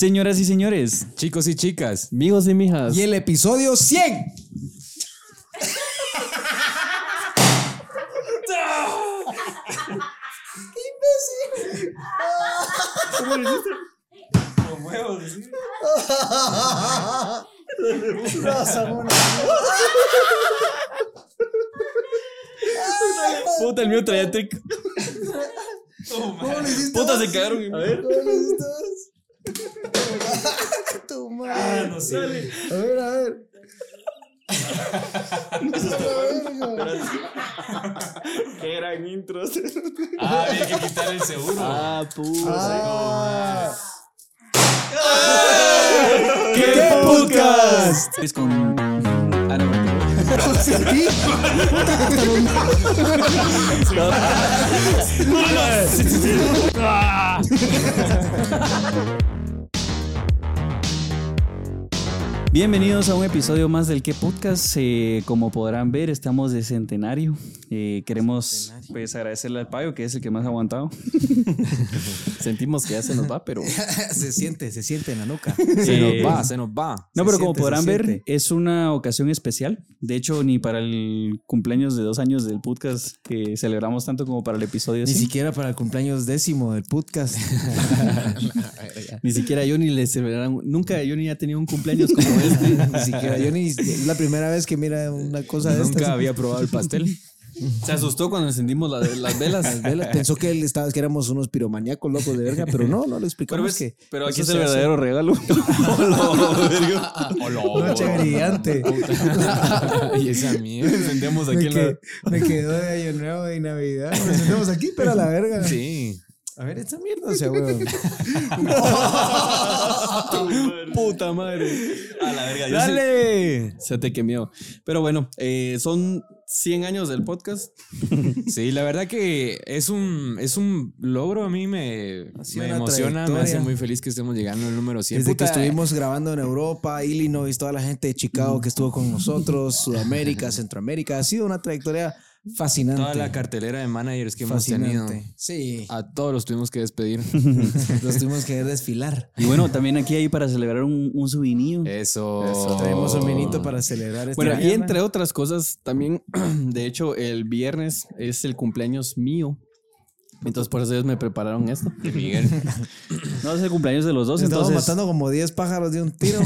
Señoras y señores, Chicos y chicas. amigos y mijas, Y el episodio 100. No, Samuel. puta, el mío traía trick. ¿Cómo lo hiciste? Puta, se cagaron. A ver. ¿Cómo lo hiciste? Tu madre. no sé. A ver, a ver. A ver, Qué gran intros. Ah, había que quitar el seguro. Ah, puta. Ah. ¿Qué podcast? Es con. Ah, no, no. Sí. Bienvenidos a un episodio más del ¿Qué Podcast? Eh, como podrán ver, estamos de centenario. Eh, queremos pues agradecerle al Payo, que es el que más ha aguantado. Sentimos que ya se nos va, pero... Se siente, se siente en la nuca. Se Eh, nos va, se nos va. No, Se pero como podrán ver, siente. es una ocasión especial. De hecho, ni para el cumpleaños de dos años del podcast que celebramos tanto como para el episodio Ni 100. siquiera para el cumpleaños décimo del podcast. Ni siquiera yo ni le celebraron. Nunca yo ni ha tenido un cumpleaños como este. Ni siquiera. Yo ni. Es la primera vez que mira una cosa de Nunca estas. había probado el pastel. Se asustó cuando encendimos la- las velas. Las velas. Pensó que él estaba, que éramos unos piromaníacos locos de verga, pero no, no le Pero, explicamos ves, que. pero aquí es el se hace. verdadero regalo. Noche brillante. y esa mierda. Encendemos aquí Me, en que- la... me quedó de año nuevo y navidad. Nos sentamos aquí, pero a la verga. Sí. A ver, esta mierda, o sea, weón. Puta madre. A la verga. ¡Dale! Se te quemió. Pero bueno, eh, son 100 años del podcast. Sí, la verdad que es un, es un logro. A mí me, emociona, me hace muy feliz que estemos llegando al número 100. Desde que estuvimos grabando en Europa, Illinois, toda la gente de Chicago que estuvo con nosotros, Sudamérica, Centroamérica, ha sido una trayectoria fascinante. Toda la cartelera de managers que hemos tenido. fascinante. Sí, A todos los tuvimos que despedir. los tuvimos que desfilar. Y bueno, también aquí hay para celebrar un, un souvenir. Eso. Traemos un vinito para celebrar este Bueno, y entre otras cosas, también, de hecho, el viernes es el cumpleaños mío. Entonces, por eso ellos me prepararon esto. Miguel. No, es el cumpleaños de los dos. Estamos Entonces, matando como 10 pájaros de un tiro.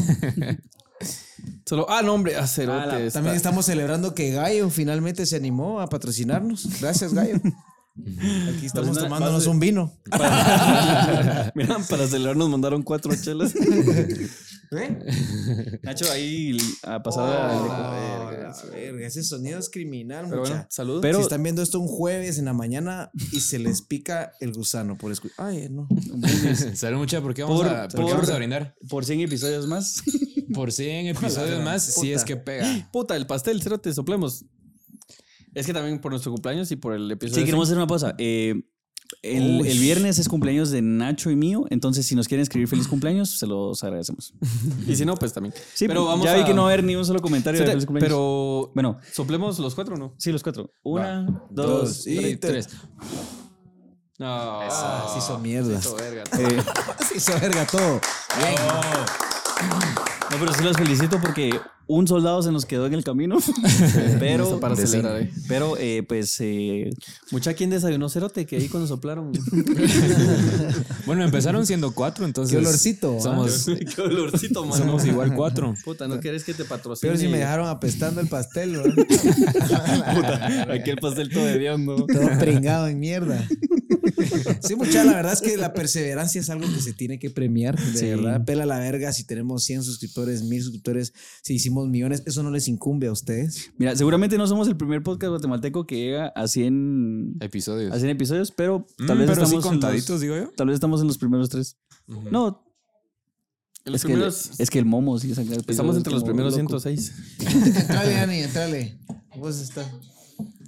Solo. Ah, no, hombre, acerote. está- También estamos celebrando que Gallo finalmente se animó a patrocinarnos. Gracias, Gallo. Aquí estamos a- tomándonos un vino. Mira, para celebrar nos mandaron cuatro chelas. ¿Eh? Nacho, ahí a pasada. Ah, la verga, ese sonido es criminal, Pero mucha. bueno, salud. si Pero están viendo esto un jueves en la mañana y se les pica el gusano por escuchar. Ay, no. Salud, mucha, ¿por qué vamos, Por- a, por vamos a brindar? por 100 episodios más. Por 100 episodios más, si es que pega. Puta, el pastel, cerote, soplemos. Es que también por nuestro cumpleaños y por el episodio. Sí, queremos hacer una pausa. Eh, el, viernes es cumpleaños de Nacho y mío, entonces si nos quieren escribir feliz cumpleaños, se los agradecemos. y si no, pues también. Sí, pero vamos ya a... vi que no va a haber ni un solo comentario de feliz cumpleaños. Pero, bueno, ¿soplemos los cuatro o no? sí, los cuatro. Una, dos, Dos y tres. tres. No, Ah, sí hizo mierda. hizo verga. Eh, Sí, se verga todo. No, pero sí los felicito porque un soldado se nos quedó en el camino. pero para cine. Pero eh, pues eh, mucha quien desayunó cerote que ahí cuando soplaron. Bueno, empezaron siendo cuatro, entonces. Qué olorcito. ¿ah? Somos, Qué olorcito, mano. somos igual cuatro. Puta, ¿no quieres que te patrocine? Pero si me dejaron apestando el pastel, ¿no? Aquí el pastel todo hediondo. todo pringado en mierda. Sí, mucha, la verdad es que la perseverancia es algo que se tiene que premiar, de Sí. verdad. Pela la verga si tenemos 100 suscriptores, 1000 suscriptores, si hicimos millones, eso no les incumbe a ustedes. Mira, seguramente no somos el primer podcast guatemalteco que llega a 100, Episodios. a 100 episodios, pero Mm, tal vez pero estamos en contaditos, los- digo yo. tal vez estamos en los primeros tres. No. los es, que, primeros- es que el momo sí Estamos entre los primeros loco. 106. entrale, Ani, entrale. Vos estás.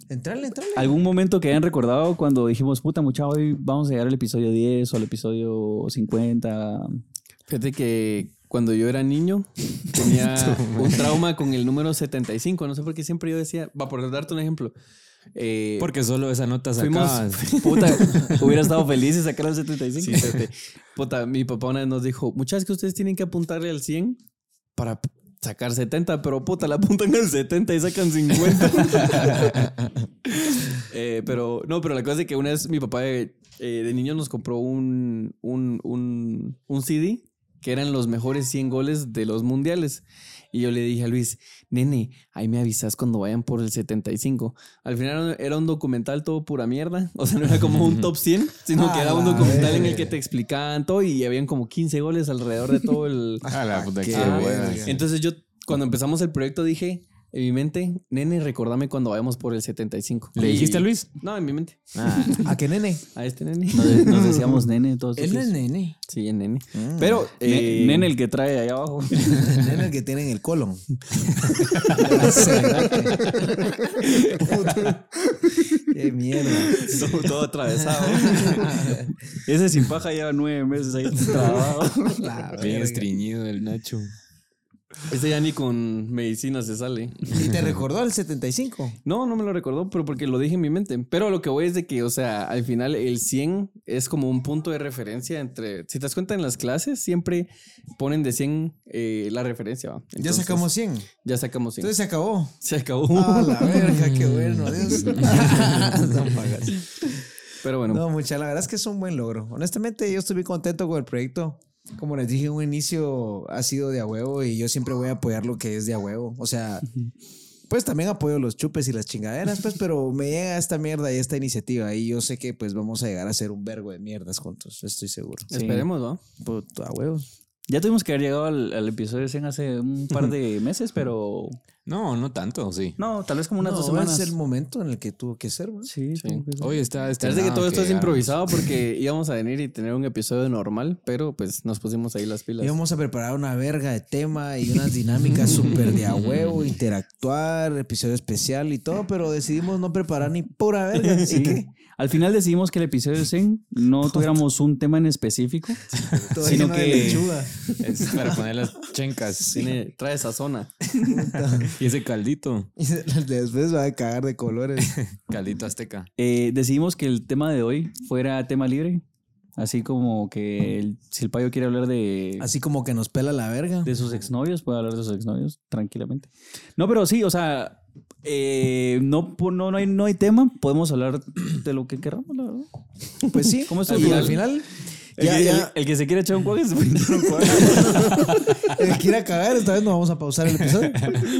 Entrale, entrale. ¿Algún momento que hayan recordado cuando dijimos, puta mucha, hoy vamos a llegar al episodio 10 o al episodio 50? Fíjate que cuando yo era niño tenía un trauma con el número 75. No sé por qué siempre yo decía, va por darte un ejemplo. eh, Porque solo esa nota fuimos, sacabas. puta, hubiera estado feliz y sacar el 75. fíjate. Puta, mi papá una vez nos dijo, muchachos que ustedes tienen que apuntarle al 100 para sacar 70, pero puta, le apuntan al 70 y sacan 50. Eh, pero, no, pero la cosa es que una vez mi papá eh, eh, de niño nos compró un, un, un, un CD que eran los mejores 100 goles de los mundiales. Y yo le dije a Luis, nene, ahí me avisas cuando vayan por el 75. Al final era un documental todo pura mierda. O sea, no era como un top 100, sino que era un documental en el que te explicaban todo y habían como 15 goles alrededor de todo el... A la puta Qué que Ah, buena. verga. Entonces yo, cuando empezamos el proyecto, dije en mi mente, nene, recordame cuando vayamos por el 75. ¿Le dijiste a Luis? No, en mi mente. ¿A qué nene? A este nene. Nos, de- nos decíamos nene todos. Él es nene. Sí, en nene. Mm. Pero, eh, nene el que trae ahí abajo. Nene el que tiene en el colon. Qué mierda. todo, todo atravesado. Ese sin paja lleva nueve meses ahí trabado. La Bien verga. estreñido el Nacho. Ese ya ni con medicina se sale. ¿Y te recordó el 75? No, no me lo recordó, pero porque lo dije en mi mente. Pero lo que voy es de que, o sea, al final el 100 es como un punto de referencia entre... Si te das cuenta en las clases, siempre ponen de 100 eh, la referencia. ¿va? Ya sacamos 100. Ya sacamos 100. Entonces se acabó. se acabó. Ah, la verga, qué bueno, Dios. Pero bueno, No, mucha, la verdad es que es un buen logro. Honestamente, yo estoy muy contento con el proyecto. Como les dije en un inicio, ha sido de a huevo y yo siempre voy a apoyar lo que es de a huevo. O sea, pues también apoyo los chupes y las chingaderas, pues, pero me llega esta mierda y esta iniciativa y yo sé que pues vamos a llegar a ser un vergo de mierdas juntos, estoy seguro. esperemos, ¿no? Puto, a huevos. Ya tuvimos que haber llegado al, al episodio 100 hace un par de meses, pero... No, no tanto, sí. No, tal vez como unas No, dos semanas. es el momento en el que tuvo que ser, güey. Sí, que ser. Hoy está este. Parece que todo esto es improvisado porque íbamos a venir y tener un episodio normal, pero pues nos pusimos ahí las pilas. Íbamos a preparar una verga de tema y unas dinámicas súper de a huevo, interactuar, episodio especial y todo, pero decidimos no preparar ni pura verga. ¿Y Sí. Al final decidimos que el episodio 100 no tuviéramos un tema en específico, Sino que- lechuga. Es para poner las chencas. tiene, trae esa zona. Y ese caldito. Y después va a cagar de colores. Caldito azteca. Eh, decidimos que el tema de hoy fuera tema libre, así como que el- si el payo quiere hablar de, Así como que nos pela la verga. de sus exnovios, puede hablar de sus exnovios tranquilamente. No, pero sí, o sea, eh, no, no, no, hay, no hay tema, podemos hablar de lo que queramos, la verdad. Pues sí, ¿Cómo y estuvo? al final, El, ya, que, ya, el- el que se quiere echar un cuague se puede echar un cuague. el que quiera cagar, esta vez no vamos a pausar el episodio.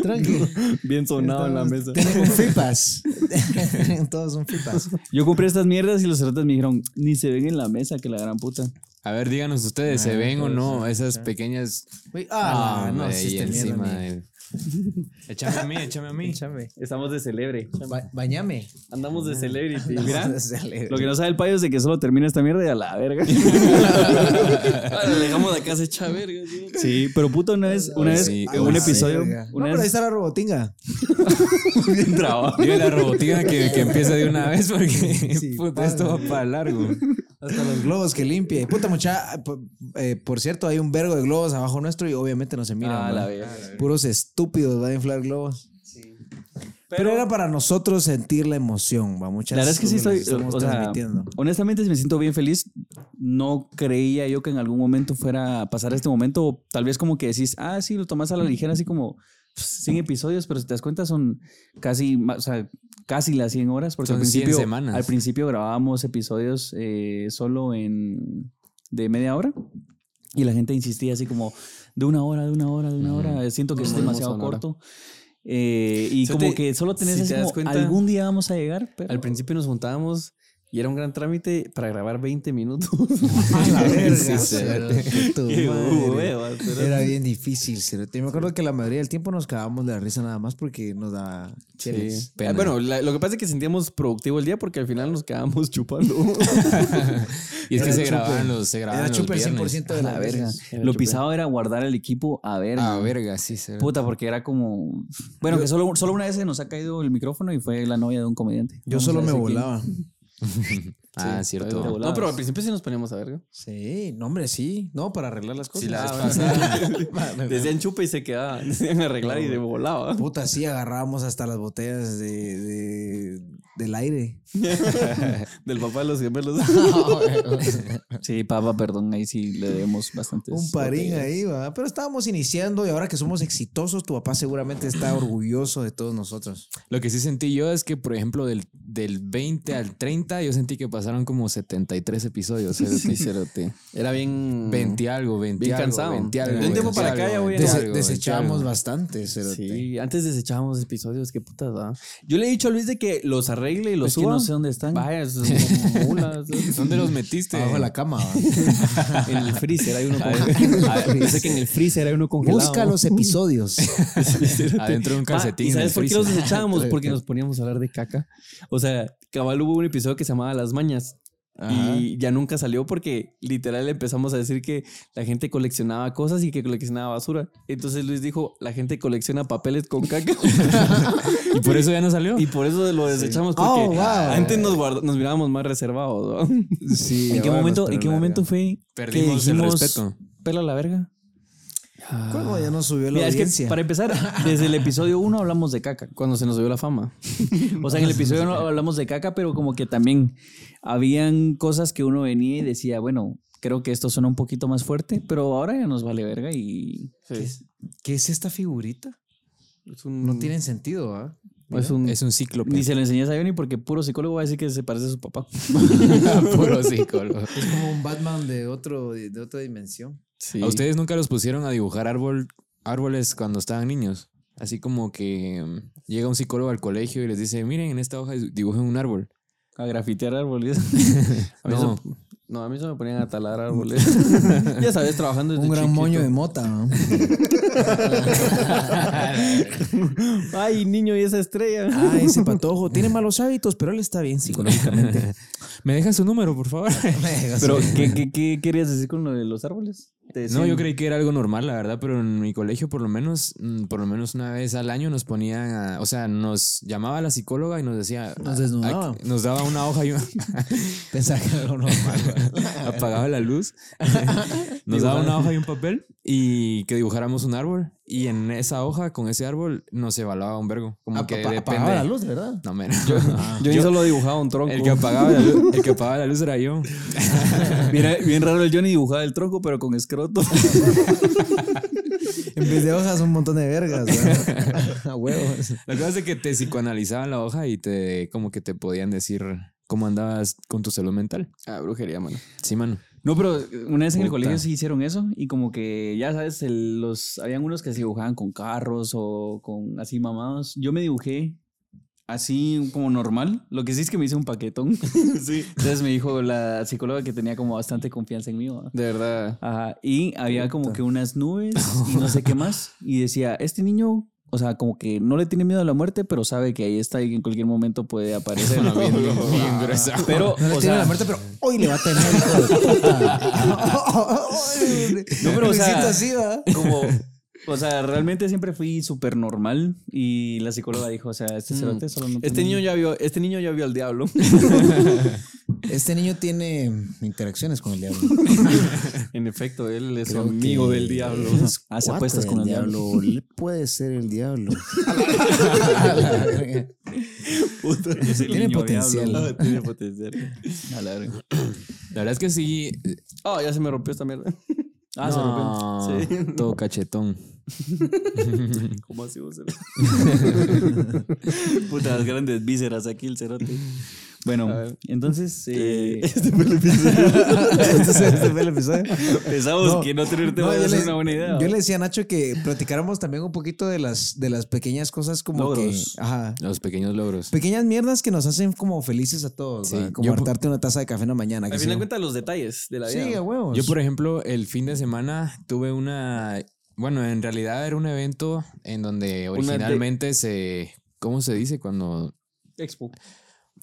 Tranquilo. Bien sonado en la mesa. Tienen. Tienen todos free pass. Yo compré estas mierdas y los cerotes me dijeron, ni se ven en la mesa, que la gran puta. A ver, díganos ustedes, ¿se Ah, ven o pues, no esas pequeñas. Uy, Ah, no, ahí está mierda, encima. de- Échame a mí, échame a mí. Échame. Estamos de celebre. Ba- Bañame. Andamos de celebrity. Mira, Celebre. lo que no sabe el payo es de que solo termina esta mierda y a la verga. Le dejamos de casa hecha verga. ¿sí? Sí, pero puto, una vez, una vez, Sí, un la episodio, verga. No, una pero ahí vez está la robotinga. bien trabado. Dile la robotina que, que empiece de una vez porque Sí, esto va para largo. Hasta los globos que limpia. Y puta mucha, por, eh, por cierto, hay un vergo de globos abajo nuestro y obviamente no se miran. Ah. Puros estúpidos van a inflar globos. Pero, era para nosotros sentir la emoción, va muchas La verdad es que sí estoy, o sea, transmitiendo. honestamente me siento bien feliz. No creía yo que en algún momento fuera a pasar este momento. O Tal vez como que decís, ah, sí, lo tomas a la ligera, así como 100 episodios, pero si te das cuenta son casi, o sea, casi las 100 horas. Porque Son al 100 principio, semanas. al principio grabábamos episodios eh, solo en de media hora y la gente insistía así como de una hora, de una hora, de una hora. Siento que es demasiado corto. Eh, y como te- que solo tenés si así te das como, cuenta- algún día vamos a llegar. Pero... Al principio nos juntábamos y era un gran trámite para grabar 20 minutos. A la verga. Sí, tu madre. cerote. Era bien difícil, cerote. Me acuerdo que la mayoría del tiempo nos cagábamos de la risa nada más porque nos da cheles. Sí. Ah, bueno, la- lo que pasa es que sentíamos productivo el día porque al final nos quedábamos chupando. y es que se chupe. grababan los, se grababan Era los viernes. 100% de A la verga. Lo pisado era guardar el equipo a verga. Ah, verga, sí. Se... Puta, porque era como. Bueno, que solo, solo una vez se nos ha caído el micrófono y fue la novia de un comediante. Yo Vamos solo a me quién. Ah, Sí, cierto. No, pero al principio sí nos poníamos a ver. Sí, no, hombre, sí. No, para arreglar las cosas. Sí, la vez. Decían chupa y se quedaba. Decían arreglar y de volaba. Puta, sí, agarrábamos hasta las botellas de, de- del aire. Del papá de los gemelos. Sí, papá, perdón, ahí sí le debemos bastantes. Un parín botellas. ahí, va. Pero estábamos iniciando y ahora que somos exitosos, tu papá seguramente está orgulloso de todos nosotros. Lo que sí sentí yo es que, por ejemplo, del, del 20 al 30, yo sentí que pasaron como 73 episodios. Era bien. 20 algo, 20 Bien algo, cansado. 20 algo. De un tiempo 20 para acá ya voy a- 20 Dese- algo, 20 desechábamos bastante, cerote. Sí, antes desechábamos episodios, qué putas, ¿verdad? Yo le he dicho a Luis de que los arregle y los Es que suba. no sé dónde están. Vaya, es como mulas. ¿Dónde los metiste? Abajo de la cama, en el freezer hay uno congelado. Yo sé que en el freezer hay uno congelado. Busca los episodios. Adentro de un Pa, calcetín. ¿Y en el sabes por qué los desechábamos? Porque nos poníamos a hablar de caca. O sea, cabal hubo un episodio que se llamaba Las Mañas. Y ya nunca salió porque literal empezamos a decir que la gente coleccionaba cosas y que coleccionaba basura. Entonces Luis dijo, la gente colecciona papeles con caca. ¿Y por eso ya no salió? y por eso lo desechamos porque Oh, wow. antes nos, nos mirábamos más reservados. ¿no? Sí, ¿En qué momento, ¿en qué momento fue Perdimos que el dijimos, respeto. Pela la verga. ¿Cómo ya nos subió la Mira, es que audiencia? para empezar, desde el episodio 1 hablamos de caca, cuando se nos subió la fama. O sea, en el episodio 1 hablamos de caca, pero como que también habían cosas que uno venía y decía, bueno, creo que esto suena un poquito más fuerte, pero ahora ya nos vale verga y... ¿Qué es esta figurita? Es un, No tienen sentido, ¿ah? es un- Es un cíclope. Ni se lo enseñé a Johnny porque puro psicólogo va a decir que se parece a su papá. Puro psicólogo. Es como un Batman de, otro, de otra dimensión. Sí. ¿A ustedes nunca los pusieron a dibujar árbol, árboles cuando estaban niños? Así como que mm, llega un psicólogo al colegio y les dice, miren, en esta hoja dibujen un árbol. A grafitear árboles. A mí No. eso- no, a mí se me ponían a talar árboles. ya sabes, trabajando desde Un gran chiquito. moño de mota, ¿no? Ay, niño, y esa estrella. Ah, ese patojo tiene malos hábitos, pero él está bien psicológicamente. ¿Me dejas su número, por favor? Pero, ¿qué, qué, qué querías decir con lo de los árboles? No, yo creí que era algo normal, la verdad, pero en mi colegio por lo menos, mm, por lo menos una vez al año nos ponían, a- o sea, nos llamaba la psicóloga y nos decía, Nos desnudaba. "Aquí", nos daba una hoja y un- Pensaba que era algo normal. apagaba la luz, nos daba una hoja y un papel y que dibujáramos un árbol y en esa hoja con ese árbol nos evaluaba un vergo, como que Apa- depende. apagaba la luz, ¿verdad? No, menos. Yo, ni solo dibujaba un tronco. el que apagaba la luz, el que apagaba la luz era yo. Mira, bien raro el Johnny dibujaba el tronco, pero con escroto. En vez de hojas, un montón de vergas. A huevos. La cosa es de que te psicoanalizaban la hoja y te como que te podían decir cómo andabas con tu salud mental. ah, brujería, mano. Sí, mano. No, pero una vez en el Puta. colegio sí hicieron eso y como que, ya sabes, el- los, habían unos que se dibujaban con carros o con así mamados. Yo me dibujé así como normal. Lo que sí es que me hice un paquetón. sí. Entonces me dijo la psicóloga que tenía como bastante confianza en mí. De verdad. Ajá. Y había como que unas nubes y no sé qué más. Y decía, este niño, o sea, como que no le tiene miedo a la muerte, pero sabe que ahí está y que en cualquier momento puede aparecer. Bien, bien gruesa. Pero, No le o tiene sea, la muerte, pero hoy le va a tener, hijo de puta. No, pero, o sea, así, ¿va? como, o sea, realmente siempre fui súper normal y la psicóloga dijo, o sea, este cerote solo no Mm. Este niño ya vio, este niño ya vio al diablo. Este niño tiene interacciones con el diablo. en efecto, él es Creo amigo que del diablo. es Hace cuate apuestas con el del diablo. Él Puede ser el diablo. Puta, es el Tiene niño potencial. diablo. Ah, Tiene potencial. A la verga. La verdad es que sí. Oh, ya se me rompió esta mierda. Ah, se rompió. Sí. Todo cachetón. ¿Cómo así vos? Puta, las grandes vísceras aquí el cerote. Bueno, entonces eh, este fue el episodio. Este fue el episodio. Pensamos No, que no tener tema No, una buena idea. Yo le decía a Nacho que platicáramos también un poquito de las, de las pequeñas cosas como Logros. que. Ajá. Los pequeños logros. Pequeñas mierdas que nos hacen como felices a todos. Sí. Como hartarte una taza de café en la mañana. Al final de cuentas, los detalles de la vida. Sí, a huevos. Yo, por ejemplo, el fin de semana tuve una. Bueno, en realidad era un evento en donde de- originalmente se. ¿Cómo se dice? Cuando. Expo.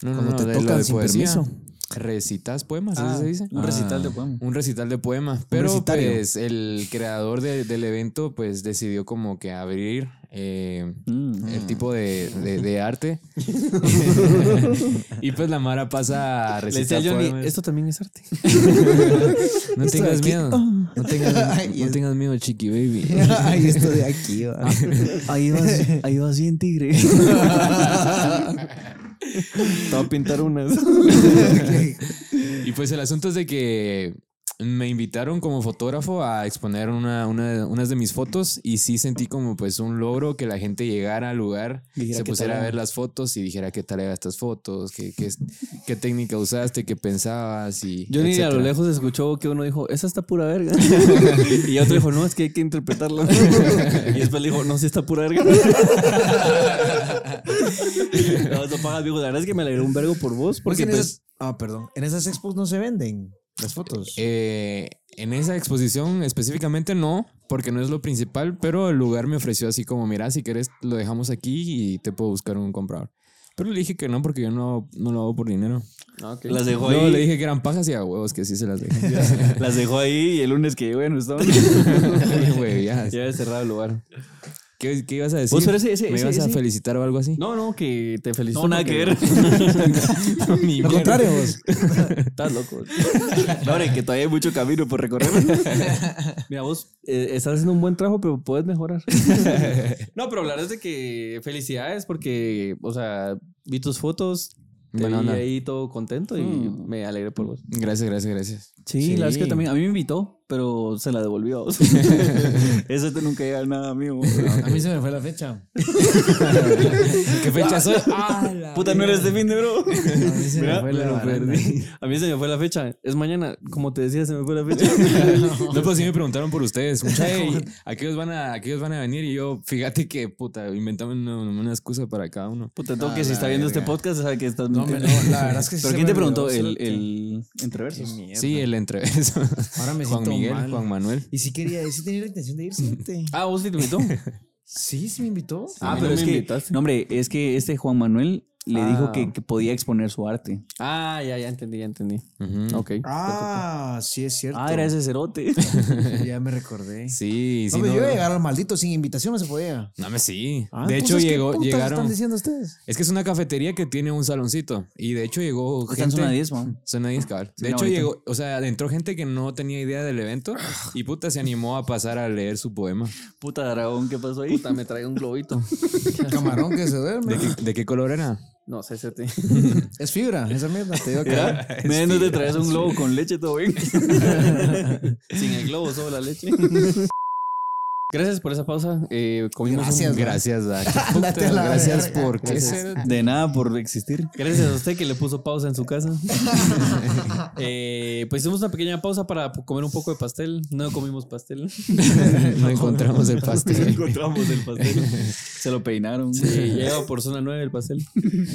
No, no, no, te tocan de sin poesía. permiso. Recitas poemas, ¿así se dice? Un recital Ah. de poema. Un recital de poema. Pero pues el creador de- del evento pues decidió como que abrir eh, Mm. el tipo de, de- de arte. y pues la Mara pasa a Le decía recitar Johnny, poemas. esto también es arte. No Esto de tengas aquí. miedo. No tengas, Ay, no tengas miedo, chiqui baby. Ay, esto de aquí, va. Ahí vas, ahí vas bien tigre. Te voy a pintar unas. Y pues el asunto es de que me invitaron como fotógrafo a exponer una, una- unas de mis fotos y sí sentí como pues un logro que la gente llegara al lugar, Dijera se pusiera a ver las fotos y dijera qué tal eran estas fotos, qué, qué, qué técnica usaste, qué pensabas y Johnny a lo lejos escuchó que uno dijo, esa está pura verga. y otro dijo, no, es que hay que interpretarla. y después le dijo, no, sí está pura verga. no, no pagas, viejo. La verdad es que me alegré un vergo por vos. Porque Porque en pues, esas, ah, perdón. En esas expos no se venden las fotos. Eh, en esa exposición específicamente no, porque no es lo principal, pero el lugar me ofreció así como, mira, si quieres lo dejamos aquí y te puedo buscar un comprador. Pero le dije que no, porque yo no, no lo hago por dinero. las dejó ahí. le dije que eran pajas y a huevos que sí se las dejé. Las dejó ahí y el lunes que bueno, estaban. Güey, ya. ya había cerrado el lugar. ¿Qué, qué ibas a decir? Vos, pero ese- ese- ¿Me ese- ibas a felicitar o algo así? No, no, que te felicito. No, nada que ver. Ni Lo mierda. contrario, vos. Estás loco. No, hombre, que todavía hay mucho camino por recorrer. Mira, vos eh, estás haciendo un buen trabajo, pero puedes mejorar. no, pero es de que felicidades porque, o sea, vi tus fotos, te Buena vi onda. ahí todo contento y Mm. me alegré por vos. Gracias, gracias, gracias. Sí, la verdad es que también a mí me invitó, pero se la devolvió a. Eso te nunca llega nada amigo. A mí se me fue la fecha. ¿Qué fecha soy? Puta, no eres de fin de bro. A mí se me fue la lo baranda. perdí. A mí se me fue la fecha. Es mañana, como te decía, se me fue la fecha. No, pues sí me preguntaron por ustedes. Mucha, "Ey, ¿a qué os van a, a qué os van a venir? Y yo, fíjate que, puta, inventamos una, una excusa para cada uno. Puta, tengo A que si está viendo este podcast sabe que estás No, la verdad es que sí ¿Pero se quién te preguntó? El, entreverso. Sí, el entreverso. Ahora me Juan siento Miguel, mal. Juan Manuel. Y sí quería, sí tenía la intención de irse. Ah, vos sí te invitó. Sí, sí me invitó. Ah, Ah, pero pero es es que, invitaste. no, hombre, es que este Juan Manuel le Ah. dijo que, que podía exponer su arte. Ah, ya, ya entendí, ya entendí. Ujú. Ok. Ah, sí es cierto. Ah, era ese cerote. Ya me recordé. Sí, sí. no, pero no, yo iba a llegar al maldito sin invitación, no se podía. no me sí. Ah, de hecho, entonces, ¿qué llegó, putas llegaron. están diciendo ustedes? Es que es una cafetería que tiene un saloncito. Y de hecho llegó Está gente. zona 10, man. Zona 10, cabal. De hecho, llegó, o sea, entró gente que no tenía idea del evento y puta se animó a pasar a leer su poema. Puta dragón, ¿qué pasó ahí? Puta, me trae un globito. Camarón que se duerme. ¿De qué, de qué color era? No te. Es fibra, esa mierda. Te digo acá. Me no te traes un globo con leche, todo bien. Sin el globo, solo la leche. Gracias por esa pausa. Eh, comimos Gracias, un-. Gracias, Dak. Ándate a la Gracias verga. por qué Gracias. De nada por existir. Gracias a usted que le puso pausa en su casa. Eh, pues hicimos una pequeña pausa para comer un poco de pastel. No comimos pastel. No encontramos el No pastel. encontramos el pastel. Se lo peinaron. Sí, lleva por zona 9 el pastel.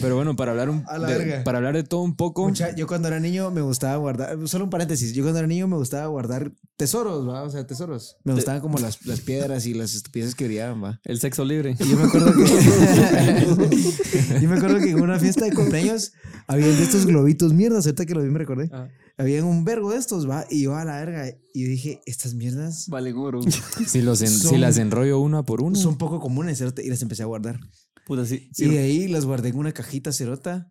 Pero bueno, para hablar, un, A la de, verga. para hablar de todo un poco. Mucha- yo cuando era niño me gustaba guardar, solo un paréntesis, yo cuando era niño me gustaba guardar tesoros, ¿va? O sea, tesoros. Me gustaban como las, las piedras y las estupideces que brillaban, ¿va? El sexo libre. Y yo me acuerdo que yo me acuerdo que en una fiesta de cumpleaños habían de estos globitos mierdas, ahorita que lo vi me recordé. Ah. Habían un vergo de estos, va, y yo a la verga y dije, estas mierdas Vale, goro. Si, los en- si las enrollo una por una. son poco comunes, cerote, y las empecé a guardar. Puta, sí. sí. Y de ahí las guardé en una cajita cerota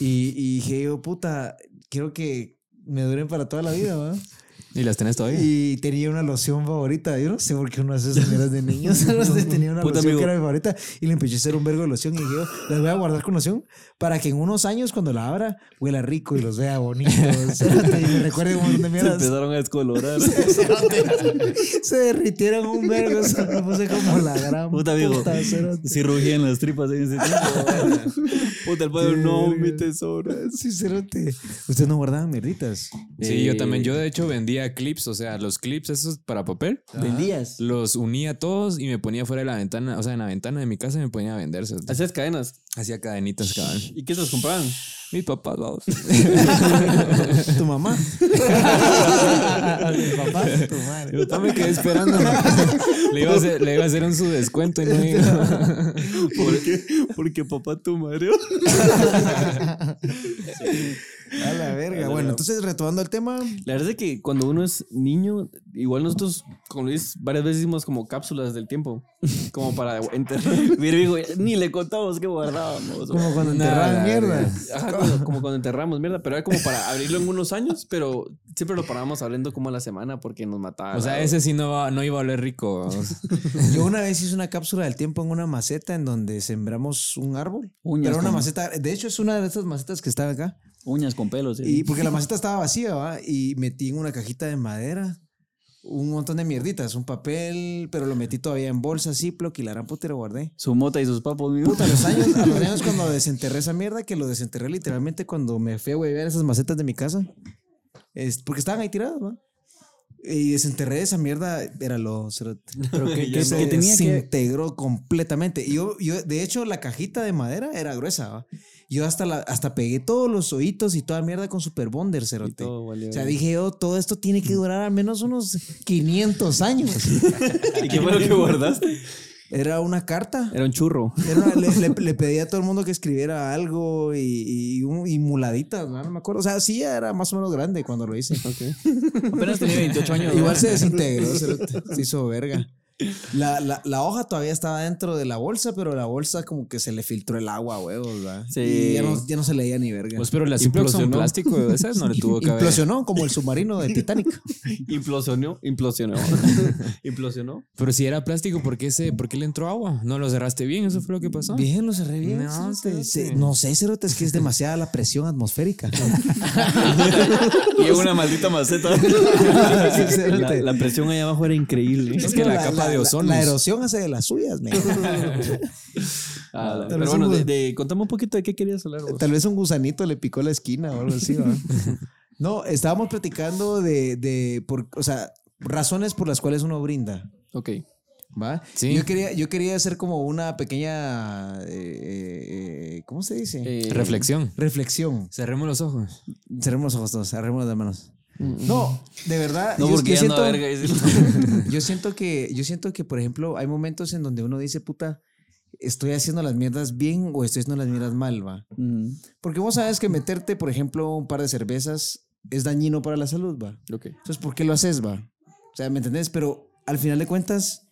y, y dije yo, puta, quiero que me duren para toda la vida, ¿va? Y las tenés todavía. Y tenía una loción favorita. Yo no sé por qué uno hace mierdas de niños. Tenía una Puta, loción amigo. que era mi favorita y le empecé a hacer un vergo de loción. Y dije, yo, las voy a guardar con loción para que en unos años, cuando la abra, huela rico y los vea bonitos. y me recuerde un montón de Se mierdas. empezaron a descolorar. Se derritieron un vergo. Se me puse como la gran Puta, amigo. puta. Sí rugían las tripas en ese tiempo. Puta, el padre, no, mi tesoro. Sí, cerote. Ustedes no guardaban mierditas. Sí, yo también. Yo de hecho vendía clips, o sea, los clips esos para papel. ¿Vendías? Los unía todos y me ponía fuera de la ventana, o sea, en la ventana de mi casa me ponía a venderse. Hacías cadenas. Hacía cadenitas, cabrón. ¿Y qué te los compraban? Mi papá, vamos. tu mamá. Mi papá, tu madre. Papá me quedé esperando. le, iba a hacer, le iba a hacer un su descuento y no iba. ¿Por qué? Porque papá tu madre. A la verga. Bueno, entonces retomando el tema. La verdad es que cuando uno es niño, igual nosotros, como Luis, varias veces hicimos como cápsulas del tiempo. Como para enterrar. Ni le contamos que guardábamos. Como cuando enterraban mierda. Ajá, como, como cuando enterramos mierda, pero era como para abrirlo en unos años, pero siempre lo parábamos abriendo como a la semana porque nos mataba. O sea, ese sí no, va- no iba a oler rico. Yo una vez hice una cápsula del tiempo en una maceta en donde sembramos un árbol. Uñas Pero una maceta, de hecho es una de estas macetas que están acá. Uñas con pelos. ¿sí? Y porque la maceta estaba vacía, ¿va? Y metí en una cajita de madera un montón de mierditas, un papel, pero lo metí todavía en bolsa, Ziploc y la gran puta y lo guardé. Su mota y sus papos. mi Puta, los años, a los años cuando desenterré esa mierda, que lo desenterré literalmente cuando me fui a huevear esas macetas de mi casa. Es porque estaban ahí tiradas, ¿va? Y desenterré esa mierda, era lo. Pero que- que, que tenía que- se integró completamente. Y yo, yo, de hecho, la cajita de madera era gruesa, ¿va? Yo hasta, la, hasta pegué todos los oídos y toda mierda con Super Bonder, cerote. o sea, dije yo, todo esto tiene que durar al menos unos 500 años. ¿Y qué fue lo que guardaste? Era una carta. Era un churro. Era una- le, le- le pedí a todo el mundo que escribiera algo y, y, un- y muladitas, ¿no? No me acuerdo. O sea, sí era más o menos grande cuando lo hice. Apenas tenía 28 años. Igual se desintegró, se, se hizo verga. La, la, la hoja todavía estaba dentro de la bolsa, pero la bolsa como que se le filtró el agua, huevos, ¿verdad? Sí. Y ya no, ya no se leía ni verga. Pues, pero son Implosionó. plástico, esas no le tuvo que haber. Implosionó como el submarino de Titanic. Implosionó. Implosionó. Implosionó. Pero si era plástico, ¿por qué, se, ¿por qué le entró agua? ¿No lo cerraste bien? ¿Eso fue lo que pasó? Bien, lo cerré bien. No. Se- sé, Cerote, es que es demasiada la presión atmosférica. Y una maldita maceta. la, la presión allá abajo era increíble. Es que la, capa de ozono. La, erosión hace de las suyas. Ah, pero bueno, un- de, de- contame un poquito de qué querías hablar. vos. Tal vez un gusanito le picó la esquina o algo así. No, estábamos platicando de, de por, o sea, razones por las cuales uno brinda, Ok. ¿va? Sí. Yo quería, yo quería hacer como una pequeña, eh, eh, ¿cómo se dice? Eh, Reflexión. Reflexión. Cerremos los ojos. Cerremos los ojos todos, cerremos las manos. No, de verdad. No, yo- porque yo siento- verga. yo siento que, yo siento que, por ejemplo, hay momentos en donde uno dice, puta, estoy haciendo las mierdas bien o estoy haciendo las mierdas mal, va. Ujú. Porque vos sabes que meterte, por ejemplo, un par de cervezas es dañino para la salud, va. Ok. Entonces, ¿por qué lo haces, va? O sea, ¿me entendés? Pero al final de cuentas,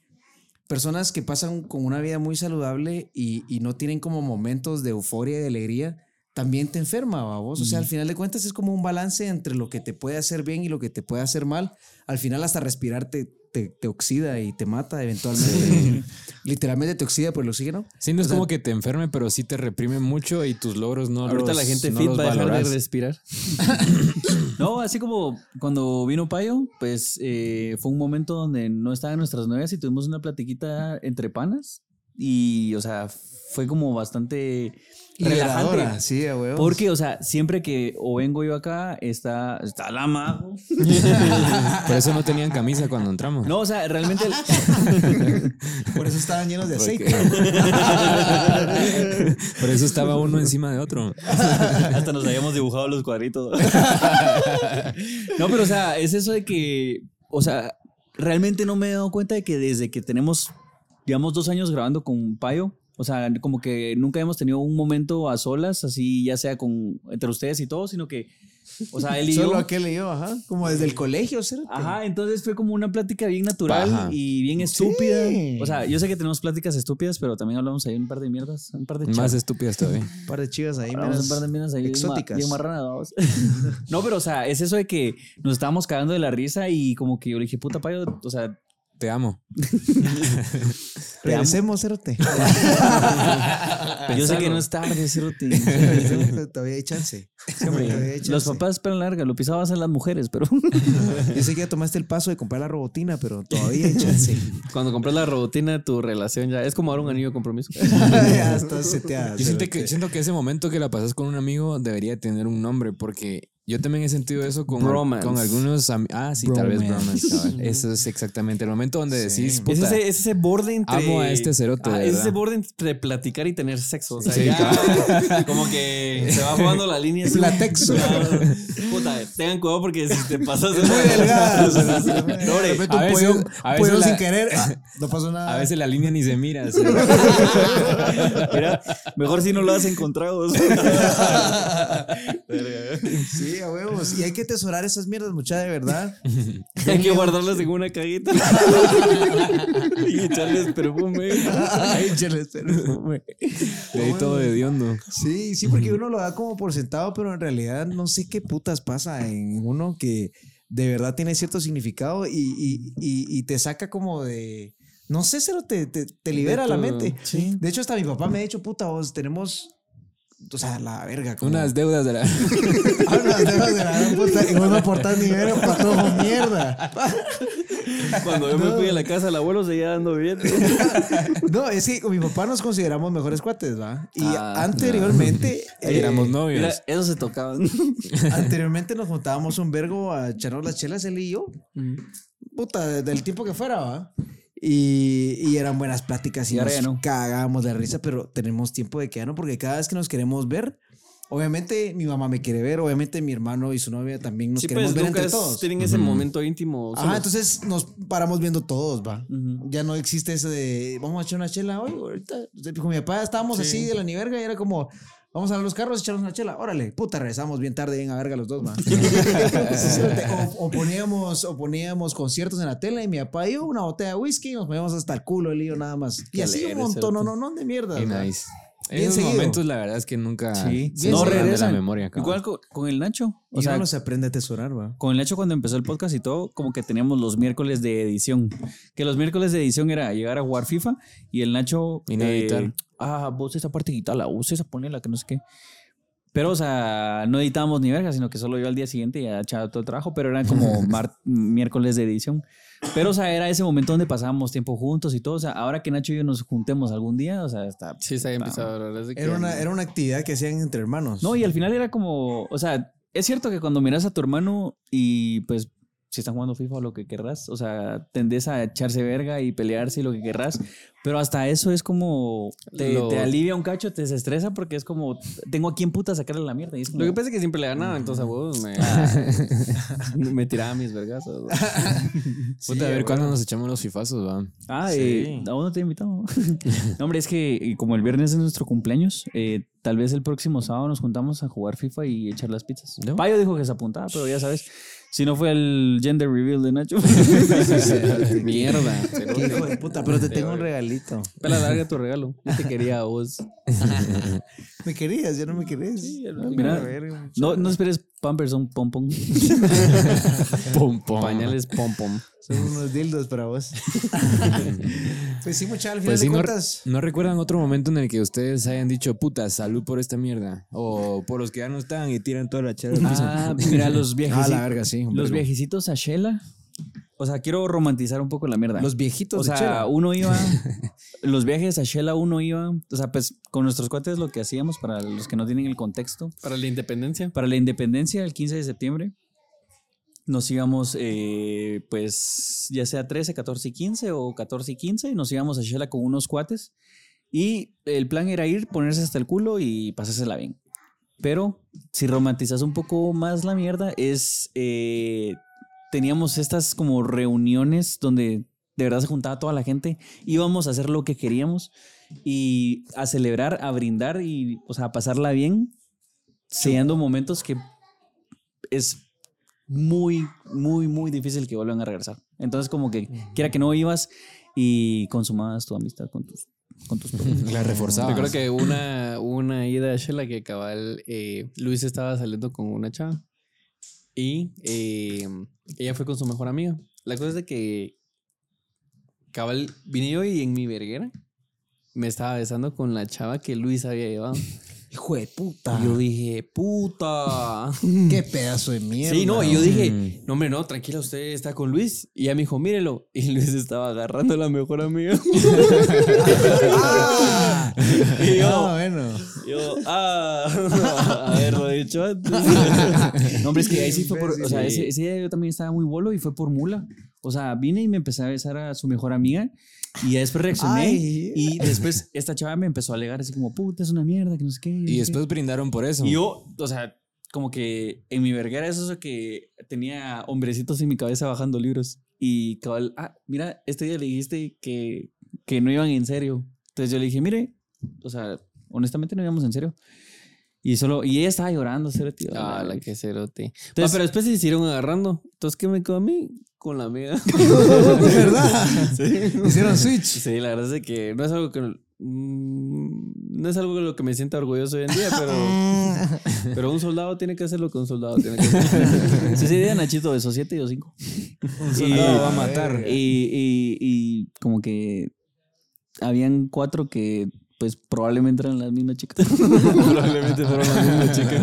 personas que pasan con una vida muy saludable y, y no tienen como momentos de euforia y de alegría, también te enferma, ¿va vos? O sea, al final de cuentas es como un balance entre lo que te puede hacer bien y lo que te puede hacer mal. Al final hasta respirar te, te, te oxida y te mata eventualmente. Literalmente te oxida por el oxígeno. Sí, no es O sea- como que te enferme, pero sí te reprime mucho y tus logros no Ahorita los la gente no fit los va a dejar de respirar. no, así como cuando vino Payo, pues eh, fue un momento donde no estaban nuestras novias y tuvimos una platiquita entre panas. Y, o sea, fue como bastante relajante. Liberadora, Sí, a huevos. Porque, o sea, siempre que o vengo yo acá, está, está la mago. Por eso no tenían camisa cuando entramos. No, o sea, realmente. Por eso estaban llenos de aceite. Por eso estaba uno encima de otro. Hasta nos habíamos dibujado los cuadritos. no, pero o sea, es eso de que, o sea, realmente no me he dado cuenta de que desde que tenemos, digamos, dos años grabando con Payo, o sea, como que nunca hemos tenido un momento a solas, así ya sea con entre ustedes y todos, sino que, o sea, él y Solo yo. aquel y yo, ajá. Como desde el colegio, ¿cierto? Ajá, entonces fue como una plática bien natural Ajá. y bien estúpida. Sí. O sea, yo sé que tenemos pláticas estúpidas, pero también hablamos ahí un par de mierdas, un par de Más char- estúpidas todavía. Un par de chivas ahí, meras un par de minas ahí exóticas. bien marranas, vamos. no, pero o sea, es eso de que nos estábamos cagando de la risa y como que yo le dije, puta payo, o sea, Te amo. Regresemos, Cerote. yo sé que no es tarde, cerote. Todavía hay chance. Los papás esperan larga, lo pisaban las mujeres, pero Yo sé que ya tomaste el paso de comprar la robotina, pero todavía hay chance. cuando compras la robotina, tu relación ya es como ahora un anillo de compromiso. ya estás seteada. Yo siento que, siento que ese momento que la pasas con un amigo debería tener un nombre porque Yo también he sentido eso con, con algunos Ah, sí, tal vez bromance. Eso es exactamente el momento donde decís. es, ese, es ese borde entre. Amo a este cerote. Ah, es ese borde entre platicar y tener sexo. O sea, ya, como que se va jugando la línea. Platexo. puta, tengan cuidado porque si te pasas. Es muy delgado. no, a veces, a veces sin querer. Ah, no pasó nada. A veces la línea ni se mira. Mira, mejor si no lo has encontrado. sí, a huevos. Y hay que atesorar esas mierdas, mucha de verdad. hay que guardarlas en una cajita. y echarles perfume. echarles perfume. De ahí todo de diondo. Sí, sí, porque uno lo da como por sentado, pero en realidad no sé qué putas pasa en uno que de verdad tiene cierto significado y, y, y, te saca como de... No sé, pero te, te, te libera la mente. Sí. De hecho, hasta mi papá me ha dicho, puta, vos tenemos o sea, la verga. Unas deudas de la. Unas deudas de la puta. Y vos no aportás verga para todo mierda. Cuando yo me fui a la casa, el abuelo seguía dando bien. no, es que con mi papá nos consideramos mejores cuates, ¿va? Y ah, anteriormente. Eh, éramos novios. Mira, eso se tocaban. anteriormente nos juntábamos un vergo a echarnos las chelas, él y yo. Puta, del tiempo que fuera, ¿va? Y, eran buenas pláticas y, nos cagábamos de risa, pero tenemos tiempo de que ya no, porque cada vez que nos queremos ver, obviamente mi mamá me quiere ver, obviamente mi hermano y su novia también nos queremos pues, ver entre todos. Tienen ese momento íntimo. Ah, entonces nos paramos viendo todos, va. Ya no existe ese de vamos a echar una chela hoy, ahorita. Con mi papá estábamos así de la ni verga y era como Vamos a ver los carros, echarnos una chela. Órale, puta, regresamos bien tarde, bien a verga los dos, man. o, poníamos, o poníamos conciertos en la tele y mi papá y yo una botella de whisky y nos poníamos hasta el culo el lío nada más. Y así un montón, no, no, no, de mierda. nice. En esos momentos, la verdad es que nunca sí, no regresa la memoria. Igual con, el Nacho. O sea, no se aprende a atesorar, va. Con el Nacho, cuando empezó el podcast y todo, como que teníamos los miércoles de edición. Que los miércoles de edición era llegar a jugar FIFA y el Nacho. Y no editar ah, vos esa parte la vos esa ponela, que no sé qué. Pero, o sea, no editábamos ni verga, sino que solo yo al día siguiente ya echaba todo el trabajo, pero era como miércoles de edición. Pero, o sea, era ese momento donde pasábamos tiempo juntos y todo. O sea, ahora que Nacho y yo nos juntemos algún día, o sea, está. Sí, se había empezado a Era una, era una actividad que hacían entre hermanos. No, y al final era como, o sea, es cierto que cuando miras a tu hermano y pues si están jugando FIFA o lo que querrás, o sea, tendés a echarse verga y pelearse y lo que querrás, pero hasta eso es como, te, alivia un cacho, te desestresa porque es como, tengo a quién puta sacarle la mierda. lo que pasa es que siempre le ganaba, entonces a vos me, ah. me tiraba mis vergazos. Puta, a ver cuándo nos echamos los fifazos, va. Ah, eh, aún no te he invitado. no, hombre, es que como el viernes es nuestro cumpleaños, eh, tal vez el próximo sábado nos juntamos a jugar FIFA y echar las pizzas. Payo dijo que se apuntaba, pero ya sabes. Si no fue el gender reveal de Nacho. Mierda. Qué hijo de puta, pero te tengo un regalito. Pela larga tu regalo. Yo te quería a vos. me querías, ya no me querés. Mira, no, no esperes Pampers, son pom pom. pom pom. Pañales pom pom. Son unos dildos para vos. pues sí, mucha, al pues final pues no, recuerdan otro momento en el que ustedes hayan dicho, puta, salud por esta mierda? O por los que ya no están y tiran toda la chela. Ah, mira, los viejecitos. Ah, la verga, sí. Los viejecitos a Shela. O sea, quiero romantizar un poco la mierda. Los viejitos o sea, uno iba. los viajes a Shela, uno iba. O sea, pues con nuestros cuates lo que hacíamos, para los que no tienen el contexto. Para la independencia. Para la independencia, el 15 de septiembre nos íbamos, eh, pues, ya sea 13, 14 y 15 o 14 y 15, nos íbamos a Shela con unos cuates. Y el plan era ir, ponerse hasta el culo y pasársela bien. Pero si romantizas un poco más la mierda, es. Eh, teníamos estas como reuniones donde de verdad se juntaba toda la gente, íbamos a hacer lo que queríamos y a celebrar, a brindar y, o sea, a pasarla bien, sellando momentos que es muy, muy, muy difícil que vuelvan a regresar. Entonces, como que quiera que no ibas y consumabas tu amistad con tus con tus La reforzabas. Yo creo que una, una ida a Shela que cabal eh, Luis estaba saliendo con una chava y eh, ella fue con su mejor amiga. La cosa es de que cabal vine yo y en mi verguera me estaba besando con la chava que Luis había llevado. Hijo de puta. Y yo dije, puta. Qué pedazo de mierda. Sí, no, y yo dije, mm. no, hombre, no, tranquila, usted está con Luis. Y ella me dijo, mírelo. Y Luis estaba agarrando a la mejor amiga. ah, y yo, ah, bueno. Yo, ah, a ver, he hecho antes. no, hombre, es que ahí sí fue por. O sea, ese, ese día yo también estaba muy bolo y fue por mula. O sea, vine y me empecé a besar a su mejor amiga. Y después reaccioné. Ay. Y después esta chava me empezó a alegar así como, puta, es una mierda, que no sé qué. Y después brindaron por eso. Y yo, o sea, como que en mi verguera es eso que tenía hombrecitos en mi cabeza bajando libros. Y cabal, ah, mira, este día le dijiste que, que no iban en serio. Entonces yo le dije, mire, o sea, honestamente no íbamos en serio. Y solo, y ella estaba llorando, cero tío. Ah, la que cerote. Entonces- Ah, pero después se hicieron agarrando. Entonces, ¿qué me quedó a mí? Con la amiga. ¿De verdad? Hicieron switch. Sí, la verdad es que no es algo que. mm, no es algo de lo que me sienta orgulloso hoy en día, pero. pero un soldado tiene que hacer lo que un soldado tiene que hacer. Sí, día Nachito besó siete y yo cinco. soldado va a matar. Y, y, y como que habían cuatro que pues probablemente eran las mismas chicas. Probablemente fueron las mismas chicas.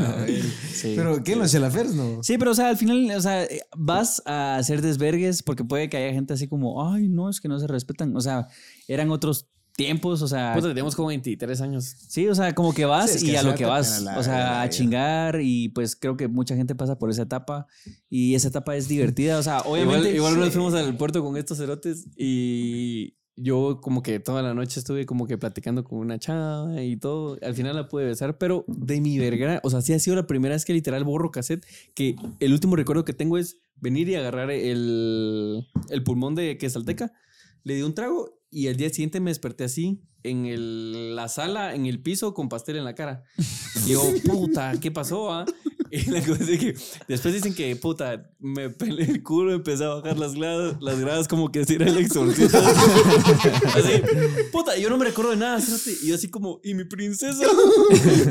Sí. Pero, ¿qué? ¿Los chelafers no? Sí, pero o sea, al final, o sea, vas a hacer desvergues porque puede que haya gente así como, ay, no, es que no se respetan. O sea, eran otros tiempos, o sea, Puta, teníamos como 23 años. sí, o sea, como que vas Sí, es y a lo que vas, la o sea, a chingar y pues creo que mucha gente pasa por esa etapa y esa etapa es divertida, o sea, obviamente. Igual, igual nos fuimos al puerto con estos cerotes y yo como que toda la noche estuve como que platicando con una chava y todo. Al final la pude besar, pero de mi verga, o sea, sí ha sido la primera vez que literal borro cassette, que el último recuerdo que tengo es venir y agarrar el, el pulmón de quesalteca, le di un trago y al día siguiente me desperté así en el- la sala, en el piso, con pastel en la cara. Y yo, puta, ¿qué pasó? ah?" Y la cosa es que después dicen que, puta, me pelé el culo, empecé a bajar las gradas, las gradas como que si era el exorcista. Así, puta, yo no me recuerdo de nada, cerote. Y yo así como, ¿y mi princesa?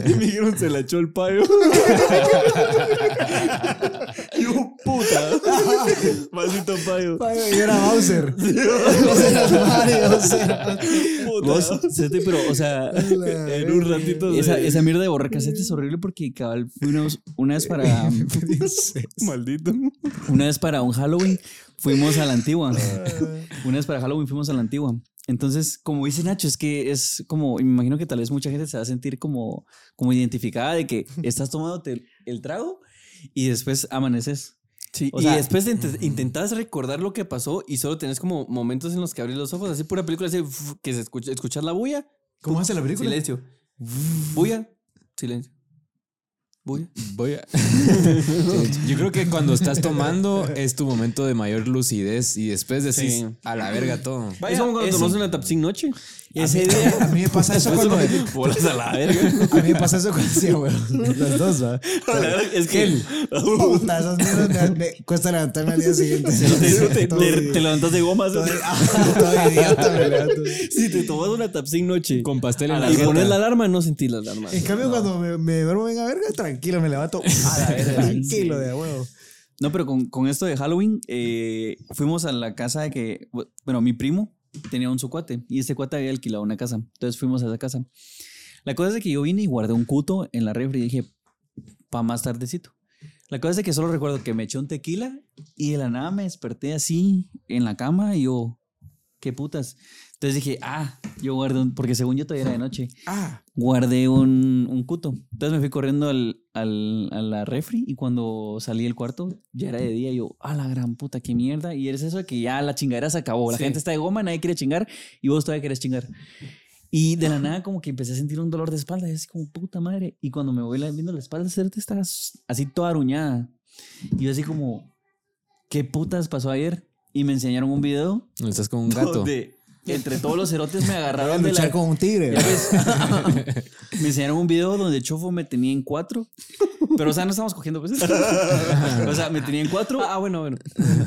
Y me dijeron, se la echó el payo. Yo, puta, maldito payo. Y era Bowser. O sea, Mario, o sea. Puta. Vos, pero, o sea, En un ratito de- esa, esa mierda de borrar cassette es horrible porque cabal fuimos una vez para Maldito. una vez para un Halloween fuimos a la antigua. Una vez para Halloween fuimos a la antigua. Entonces, como dice Nacho, es que es como, me imagino que tal vez mucha gente se va a sentir como, como identificada de que estás tomándote el trago y después amaneces. Sí, O y sea- después de int- intentas recordar lo que pasó y solo tenés como momentos en los que abrir los ojos, así pura película, así que se escucha, escuchar la bulla, ¿Cómo hace la película? silencio. Bulla, silencio. Bulla. Voy a... Yo creo que cuando estás tomando es tu momento de mayor lucidez y después decís Sí. a la verga todo. es como cuando tomas una tapsin noche. Ese día. A mí me pasa eso cuando. Bolas a la verga. A mí me pasa eso cuando hacía, güey. Los dos, ¿va? es que Puta, esas mierdas me, me cuesta levantarme al día siguiente. Te, te- te levantas de gomas. Todo- todo idiota me levanto. si te tomas una tapsin noche Con pastel en y la jeta. pones la alarma, no sentís la alarma. En cambio, cuando me, me duermo venga verga, tranquilo, me levanto. A la verga, tranquilo, de huevo. No, pero con, con esto de Halloween, eh, fuimos a la casa de que, bueno, mi primo tenía un su cuate y este cuate había alquilado una casa. Entonces fuimos a esa casa. La cosa es que yo vine y guardé un cuto en la refri y dije, pa' más tardecito. La cosa es que solo recuerdo que me eché un tequila y de la nada me desperté así en la cama y yo, qué putas. Entonces dije, ah, yo guardé un, porque según yo todavía era de noche Ah, guardé un, un cuto. Entonces me fui corriendo al, al- a la refri y cuando salí del cuarto ya era de día. Y yo, a la gran puta, qué mierda. Y es eso de que ya la chingadera se acabó. La Sí. gente está de goma, nadie quiere chingar y vos todavía querés chingar. Y de la nada como que empecé a sentir un dolor de espalda y así como puta madre. Y cuando me voy viendo la espalda, te estás así toda aruñada. Y yo así como, ¿qué putas pasó ayer? Y me enseñaron un video Estás con un gato. donde entre todos los cerotes me voy a agarraron de luchar la, con un tigre. ya ves. me enseñaron un video donde Chofo me tenía en cuatro. Pero, o sea, no estamos cogiendo, pues. o sea, me tenía en cuatro. Ah, bueno, bueno.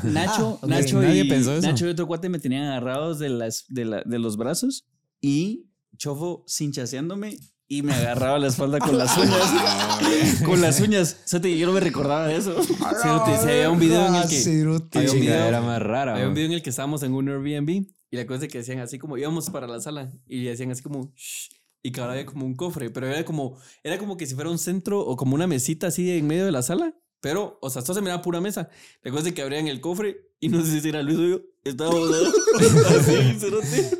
Nacho, Ah, ok. Nacho, Nadie y, pensó eso. Nacho y otro cuate me tenían agarrados de, las, de, la- de los brazos. Y Chofo cinchaseándome y me agarraba la espalda con las uñas. con las uñas. O sea, te- yo no me recordaba de eso. Cerote, se había un video en el que. Qué Había un video- más rara. Había un video en el que estábamos en un Airbnb y la cosa es que decían así como íbamos para la sala y decían así como "Shh", y que ahora había como un cofre, pero era como era como que si fuera un centro o como una mesita así en medio de la sala, pero o sea, esto se miraba pura mesa. La cosa es que abrían el cofre y no sé si era Luis o yo, estábamos así.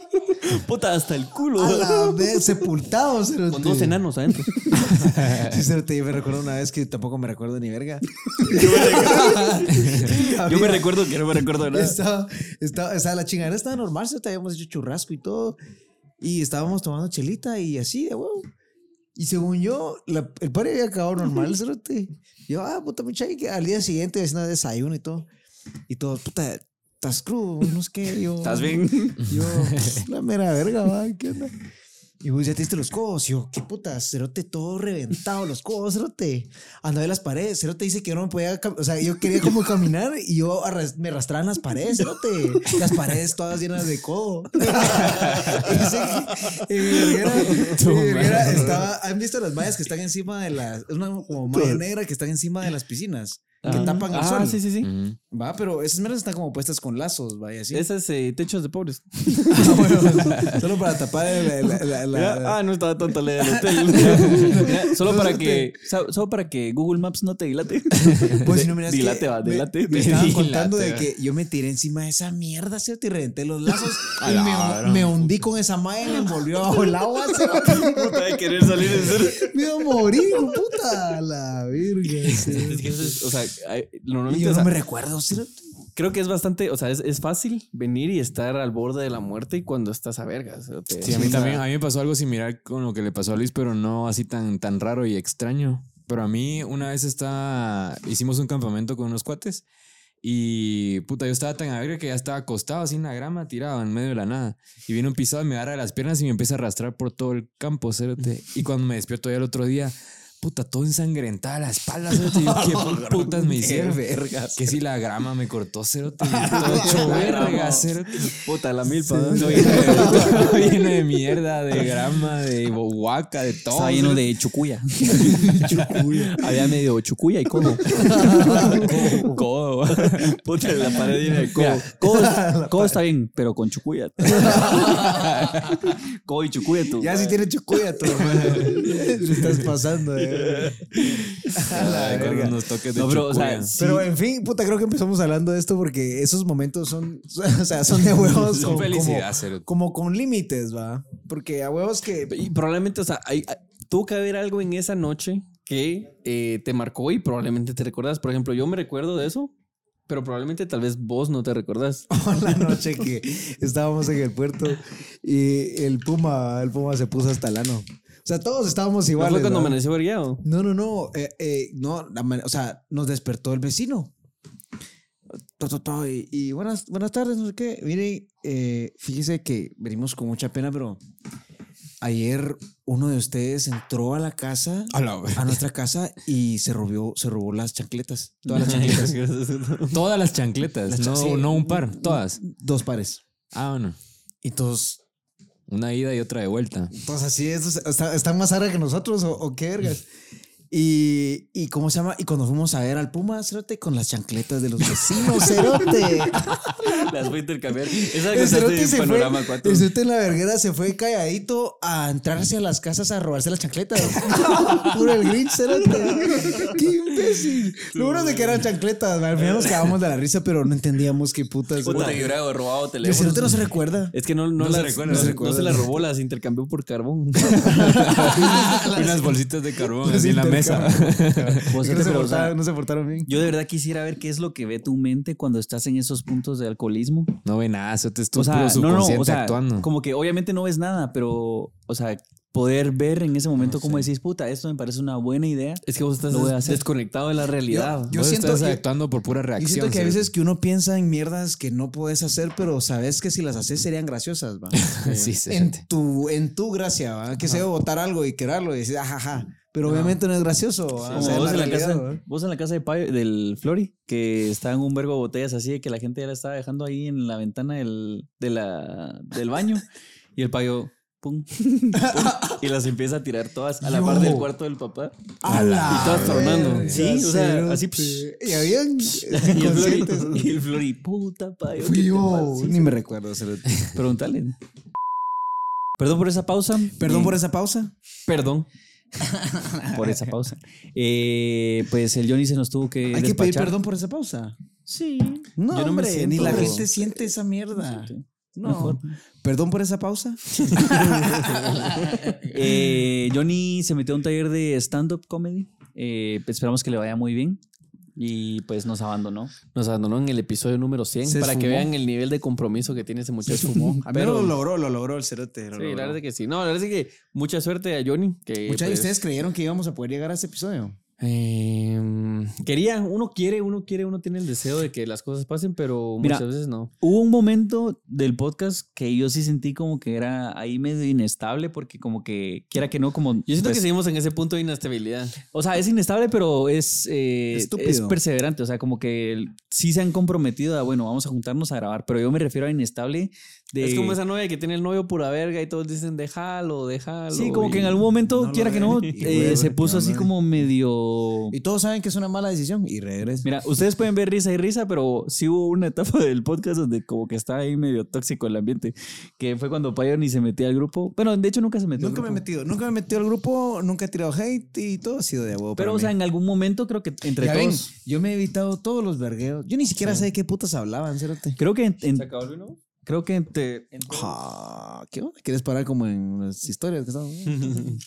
Puta, hasta el culo. A la vez, sepultado, cerote. Con dos enanos adentro. Sí, cerote, yo me recuerdo una vez que tampoco me recuerdo ni verga. Yo me recuerdo que no me recuerdo nada. Estaba, estaba, sea, la chingadera estaba normal, cerote, habíamos hecho churrasco y todo. Y estábamos tomando chelita y así, de huevo. Y según yo, la- el padre había acabado normal, cerote. Yo, ah, puta, mucha, y que al día siguiente haciendo desayuno y todo. Y todo, puta, estás crudo, no sé qué. Yo, ¿Estás bien? Yo, la mera verga, va, ¿qué onda? Y vos ya te diste los codos. Y yo, qué puta, cerote todo reventado, los codos, cerote. Andaba en las paredes. Cerote dice que yo no me podía, o sea, yo quería como caminar y yo arras- me arrastraba en las paredes, cerote. Las paredes todas llenas de codo. Que mi verguera, en mi verguera estaba, ¿han visto las mallas que están encima de las, es una como malla negra que están encima de las piscinas? Que tapan el ah, sol. sí, sí, sí. Va, pero esas mierdas están como puestas con lazos, vaya, así. Esas eh, techos de pobres. Solo para tapar la, la- la- la- ah, no estaba tonto leer el hotel. Solo para que solo para que Google Maps no te dilate. Pues si no miras dilate, que va, me- dilate. Me, estaban Dilate, contando de que yo me tiré encima de esa mierda, ¿cierto? Y reventé los lazos. Y la me, me hundí con esa malla y me envolvió bajo el agua. Puta de querer salir en serio. Me iba a morir, puta. La. ¿cierto? Es que eso es, o sea, normalmente, yo no me recuerdo, creo que es bastante, o sea, es, es fácil venir y estar al borde de la muerte y cuando estás a vergas. o te- Sí, a mí o sea, también, a mí me pasó algo similar con lo que le pasó a Luis, pero no así tan, tan raro y extraño. Pero a mí una vez estaba, hicimos un campamento con unos cuates y puta, yo estaba tan alegre que ya estaba acostado así en la grama, tirado en medio de la nada. Y viene un pisado, me agarra de las piernas y me empieza a arrastrar por todo el campo, cerote. Y cuando me despierto ya el otro día, puta, todo ensangrentada la espalda, cerote. Y yo, ¿qué putas me hicieron? vergas. Que si la grama me cortó, cerote. y Todo hecho verga, cerote. Puta, la milpa. ¿no? Todo lleno de- mierda, de grama, de huaca, de todo. Estaba lleno de chucuya. Había medio chucuya y codo. codo. Puta, la pared llena de codo. Mira, codo, codo está bien, pero con chucuya. codo y chucuya tú. Ya si tiene chucuya, tú. Te estás pasando, eh. Ay, con unos toques de No, pero, o sea, sí. Pero en fin, puta, creo que empezamos hablando de esto porque esos momentos son, o sea, son de huevos Son con- felicidad, como, como con límites, va. Porque a huevos que Y probablemente, o sea, hay, hay- tuvo que haber algo en esa noche que eh, te marcó y probablemente te recuerdas. Por ejemplo, yo me recuerdo de eso, pero probablemente tal vez vos no te recordás. la noche que estábamos en el puerto y el puma, el puma se puso hasta el ano. O sea, todos estábamos ¿No iguales. fue cuando ¿va? amaneció vergueado? No, no, no. eh, eh, no, o sea, nos despertó el vecino. Y, y buenas, buenas tardes, no sé qué. Mire, eh, fíjese que venimos con mucha pena, pero ayer uno de ustedes entró a la casa, A la a nuestra casa y se robó, se robó las chancletas. Todas las chancletas. Todas las chancletas, Las no, sí. no un par, todas. Dos pares. Ah, bueno. Y todos, Una ida y otra de vuelta. todos así, estos está- están más arra que nosotros o qué vergas. Y, y cómo se llama, y cuando fuimos a ver al Puma, cerote, con las chancletas de los vecinos, cerote. Las voy a intercambiar. Esa El que cerote se fue, Panorama 4. el cerote en la verguera se fue calladito a entrarse a las casas a robarse las chancletas. Puro el Grinch, cerote. Qué imbécil. Lo bueno de que eran chancletas, al final nos quedamos de la risa, pero no entendíamos qué putas. Puta, cerote. que hubiera robado El teléfono. cerote no se recuerda. Es que no, no, No se las- recuerda, no no se recuerda. no se las robó, las intercambió por carbón. Unas bolsitas de carbón Las así en la mesa. No Vos, se, portaron, no se portaron bien. yo de verdad quisiera ver qué es lo que ve tu mente cuando estás en esos puntos de alcoholismo. No ve nada, eso te estuvo O sea, no, no, o sea, actuando. como que obviamente no ves nada, pero, o sea, poder ver en ese momento como decís, puta, esto me parece una buena idea. Es que vos estás a des- desconectado de la realidad. Yo Vos siento- estás yo- actuando por pura Yo reacción. siento que a cerote. veces que uno piensa en mierdas que no puedes hacer, pero sabes que si las haces serían graciosas, va. Sí, en cerote. tu, en tu gracia, ¿va? Que se debe votar algo y quererlo y decir, ajaja. Pero obviamente no es gracioso, ¿va? O sea, vos, en la realidad, casa, vos en la casa de Payo- del Flori, que estaban un vergo de botellas así de que la gente ya la estaba dejando ahí en la ventana del, de la, del baño. Y el payo, pum, pum, y las empieza a tirar todas a la par del cuarto del papá. A la Y todas tornando. Sí, o sea, así, Y habían Y el Flori, y el Flori, puta payo. Fui ¿qué te yo? Sí, ni me recuerdo. Pregúntale. Perdón por esa pausa. Perdón Eh, por esa pausa. Perdón. por esa pausa. Eh, pues el Johnny se nos tuvo que Hay que pedir perdón por esa pausa. Sí. No, Yo no me hombre, ni la gente siente esa mierda. No. Perdón por esa pausa. Eh, Johnny se metió a un taller de stand-up comedy. Eh, esperamos que le vaya muy bien. Y pues nos abandonó. Nos abandonó en el episodio número 100 Se para que vean el nivel de compromiso que tiene ese muchacho. A ver, lo logró, lo logró el cerote. lo Sí, logró. la verdad es que sí. No, la verdad es que mucha suerte a Johnny. Que, Muchachos, pues, ¿ustedes creyeron que íbamos a poder llegar a este episodio? Eh, quería, uno quiere, uno quiere, uno tiene el deseo de que las cosas pasen, pero Mira, muchas veces no. Hubo un momento del podcast que yo sí sentí como que era ahí medio inestable porque como que quiera que no, como... Yo siento pues, que seguimos en ese punto de inestabilidad. O sea, es inestable, pero es, eh, es perseverante. O sea, como que sí se han comprometido a, bueno, vamos a juntarnos a grabar, pero yo me refiero a inestable de... Es como esa novia que tiene el novio pura verga y todos dicen déjalo, déjalo. Sí, como y- que en algún momento, no quiera que no, eh, se puso ¿qué así como medio... Y todos saben que es una mala decisión y regresa. Mira, ustedes pueden ver risa y risa, pero sí hubo una etapa del podcast donde como que estaba ahí medio tóxico el ambiente, que fue cuando Payo ni se metía al grupo. Bueno, de hecho nunca se metió. al Nunca me he metido, nunca me he metido al grupo, nunca he tirado hate y todo ha sido de huevo. Pero, para o sea, mí. en algún momento creo que entre Ya ven, todos... yo me he evitado todos los vergueos. Yo ni siquiera sé de qué putas hablaban, cerote. Creo que en- en- ¿Se acabó el vino? Creo que entre- Ah, ¿Qué onda? ¿Quieres parar como en las historias que estamos?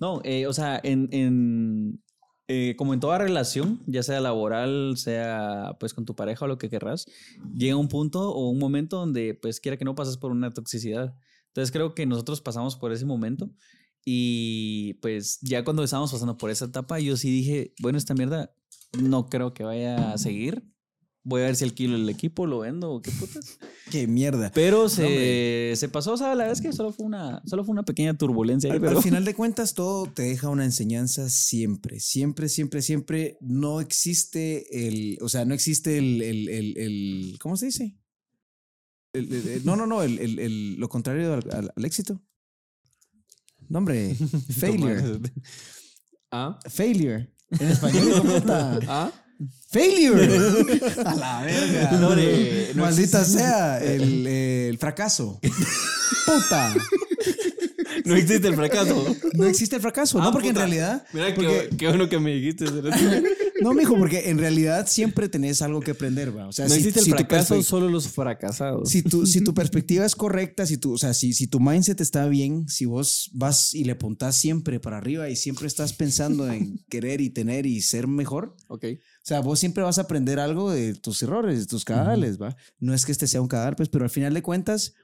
No, eh, o sea, en, en eh, como en toda relación, ya sea laboral, sea pues con tu pareja o lo que querrás, llega un punto o un momento donde pues quiera que no pasas por una toxicidad. Entonces creo que nosotros pasamos por ese momento y pues ya cuando estábamos pasando por esa etapa, yo sí dije, bueno, esta mierda no creo que vaya a seguir. Voy a ver si alquilo el equipo, lo vendo o qué putas. ¡Qué mierda! Pero se, se pasó, o sea, la verdad es que solo fue una, solo fue una pequeña turbulencia. ahí, Al, pero... al final de cuentas, todo te deja una enseñanza siempre, siempre, siempre, siempre. No existe el, o sea, no existe el, el, el, el- ¿cómo se dice? El- no, no, no, el, el- el- lo contrario al, al- al éxito. No, hombre, failure. ¿Ah? Failure. En español, ¿cómo está? ¿Ah? Failure. A la verga. No, de- no Maldita sea, el, el fracaso. Puta. No existe el fracaso. No existe el fracaso, Ah, no, porque puta. en realidad. Mira porque- qué, qué bueno que me dijiste. No, mijo, porque en realidad siempre tenés algo que aprender, va. O sea, No si, existe el si tu fracaso, solo los fracasados. si tu, si tu perspectiva es correcta, si tu, o sea, si, si tu mindset está bien, si vos vas y le apuntás siempre para arriba y siempre estás pensando en querer y tener y ser mejor, Ok. o sea, vos siempre vas a aprender algo de tus errores, de tus cadáveres, ¿va? No es que este sea un cadáver, pues, pero al final de cuentas,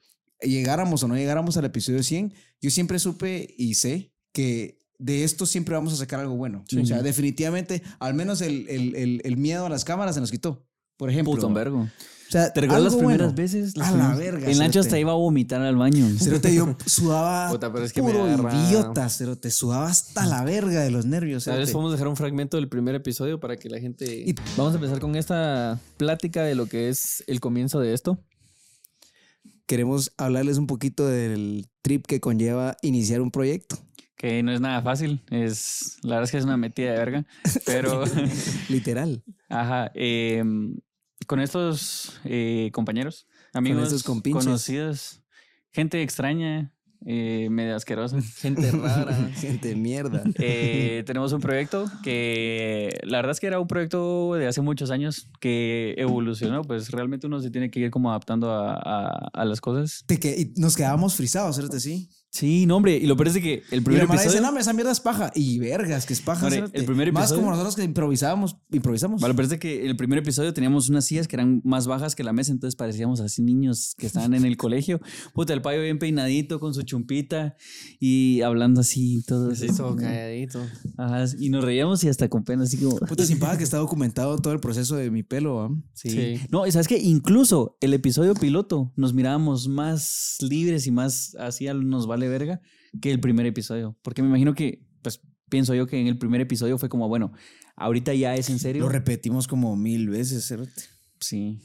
llegáramos o no llegáramos al episodio 100, yo siempre supe y sé que de esto siempre vamos a sacar algo bueno. O sea, definitivamente, al menos el, el- el- el miedo a las cámaras se nos quitó. Por ejemplo. Puto, un ¿va? vergo. O sea, ¿Te recuerdas las primeras bueno. veces? Las A la verga. El Nacho hasta iba a vomitar al baño. Cerote, yo sudaba Puta, pero es que me puro agarra- idiota, cerote. Sudaba hasta la verga de los nervios. Tal vez podemos dejar un fragmento del primer episodio para que la gente. Y- Vamos a empezar con esta plática de lo que es el comienzo de esto. Queremos hablarles un poquito del trip que conlleva iniciar un proyecto. Que no es nada fácil. Es, la verdad es que es una metida de verga. Pero, Literal. ajá. eh, con estos eh, compañeros, amigos, compinches. conocidos, gente extraña, eh, medio asquerosa. Gente rara. Gente de mierda. Eh, tenemos un proyecto que la verdad es que era un proyecto de hace muchos años que evolucionó, pues realmente uno se tiene que ir como adaptando a, a- a las cosas. Te que, nos quedábamos frisados, cerote, sí. Sí, no hombre, y lo peor es de que el Y primer la mara dice, episodio... no, hombre, esa mierda es paja. Y vergas, que es paja. Hombre, el primer Más episodio- como nosotros que improvisábamos. Improvisamos. Vale, pero es de que en el primer episodio teníamos unas sillas que eran más bajas que la mesa, entonces parecíamos así niños que estaban en el colegio. Puta, el payo bien peinadito con su chumpita y hablando así, todo Sí, todo calladito. Ajá, y nos reíamos y hasta con pena, así como... Puta, sin paja que está documentado todo el proceso de mi pelo, ¿va? Sí. Sí. No, y sabes que incluso el episodio piloto nos mirábamos más libres y más así nos vale verga que el primer episodio. Porque me imagino que, pues pienso yo que en el primer episodio fue como, bueno, ahorita ya es en serio. Lo repetimos como mil veces, cerote. Sí.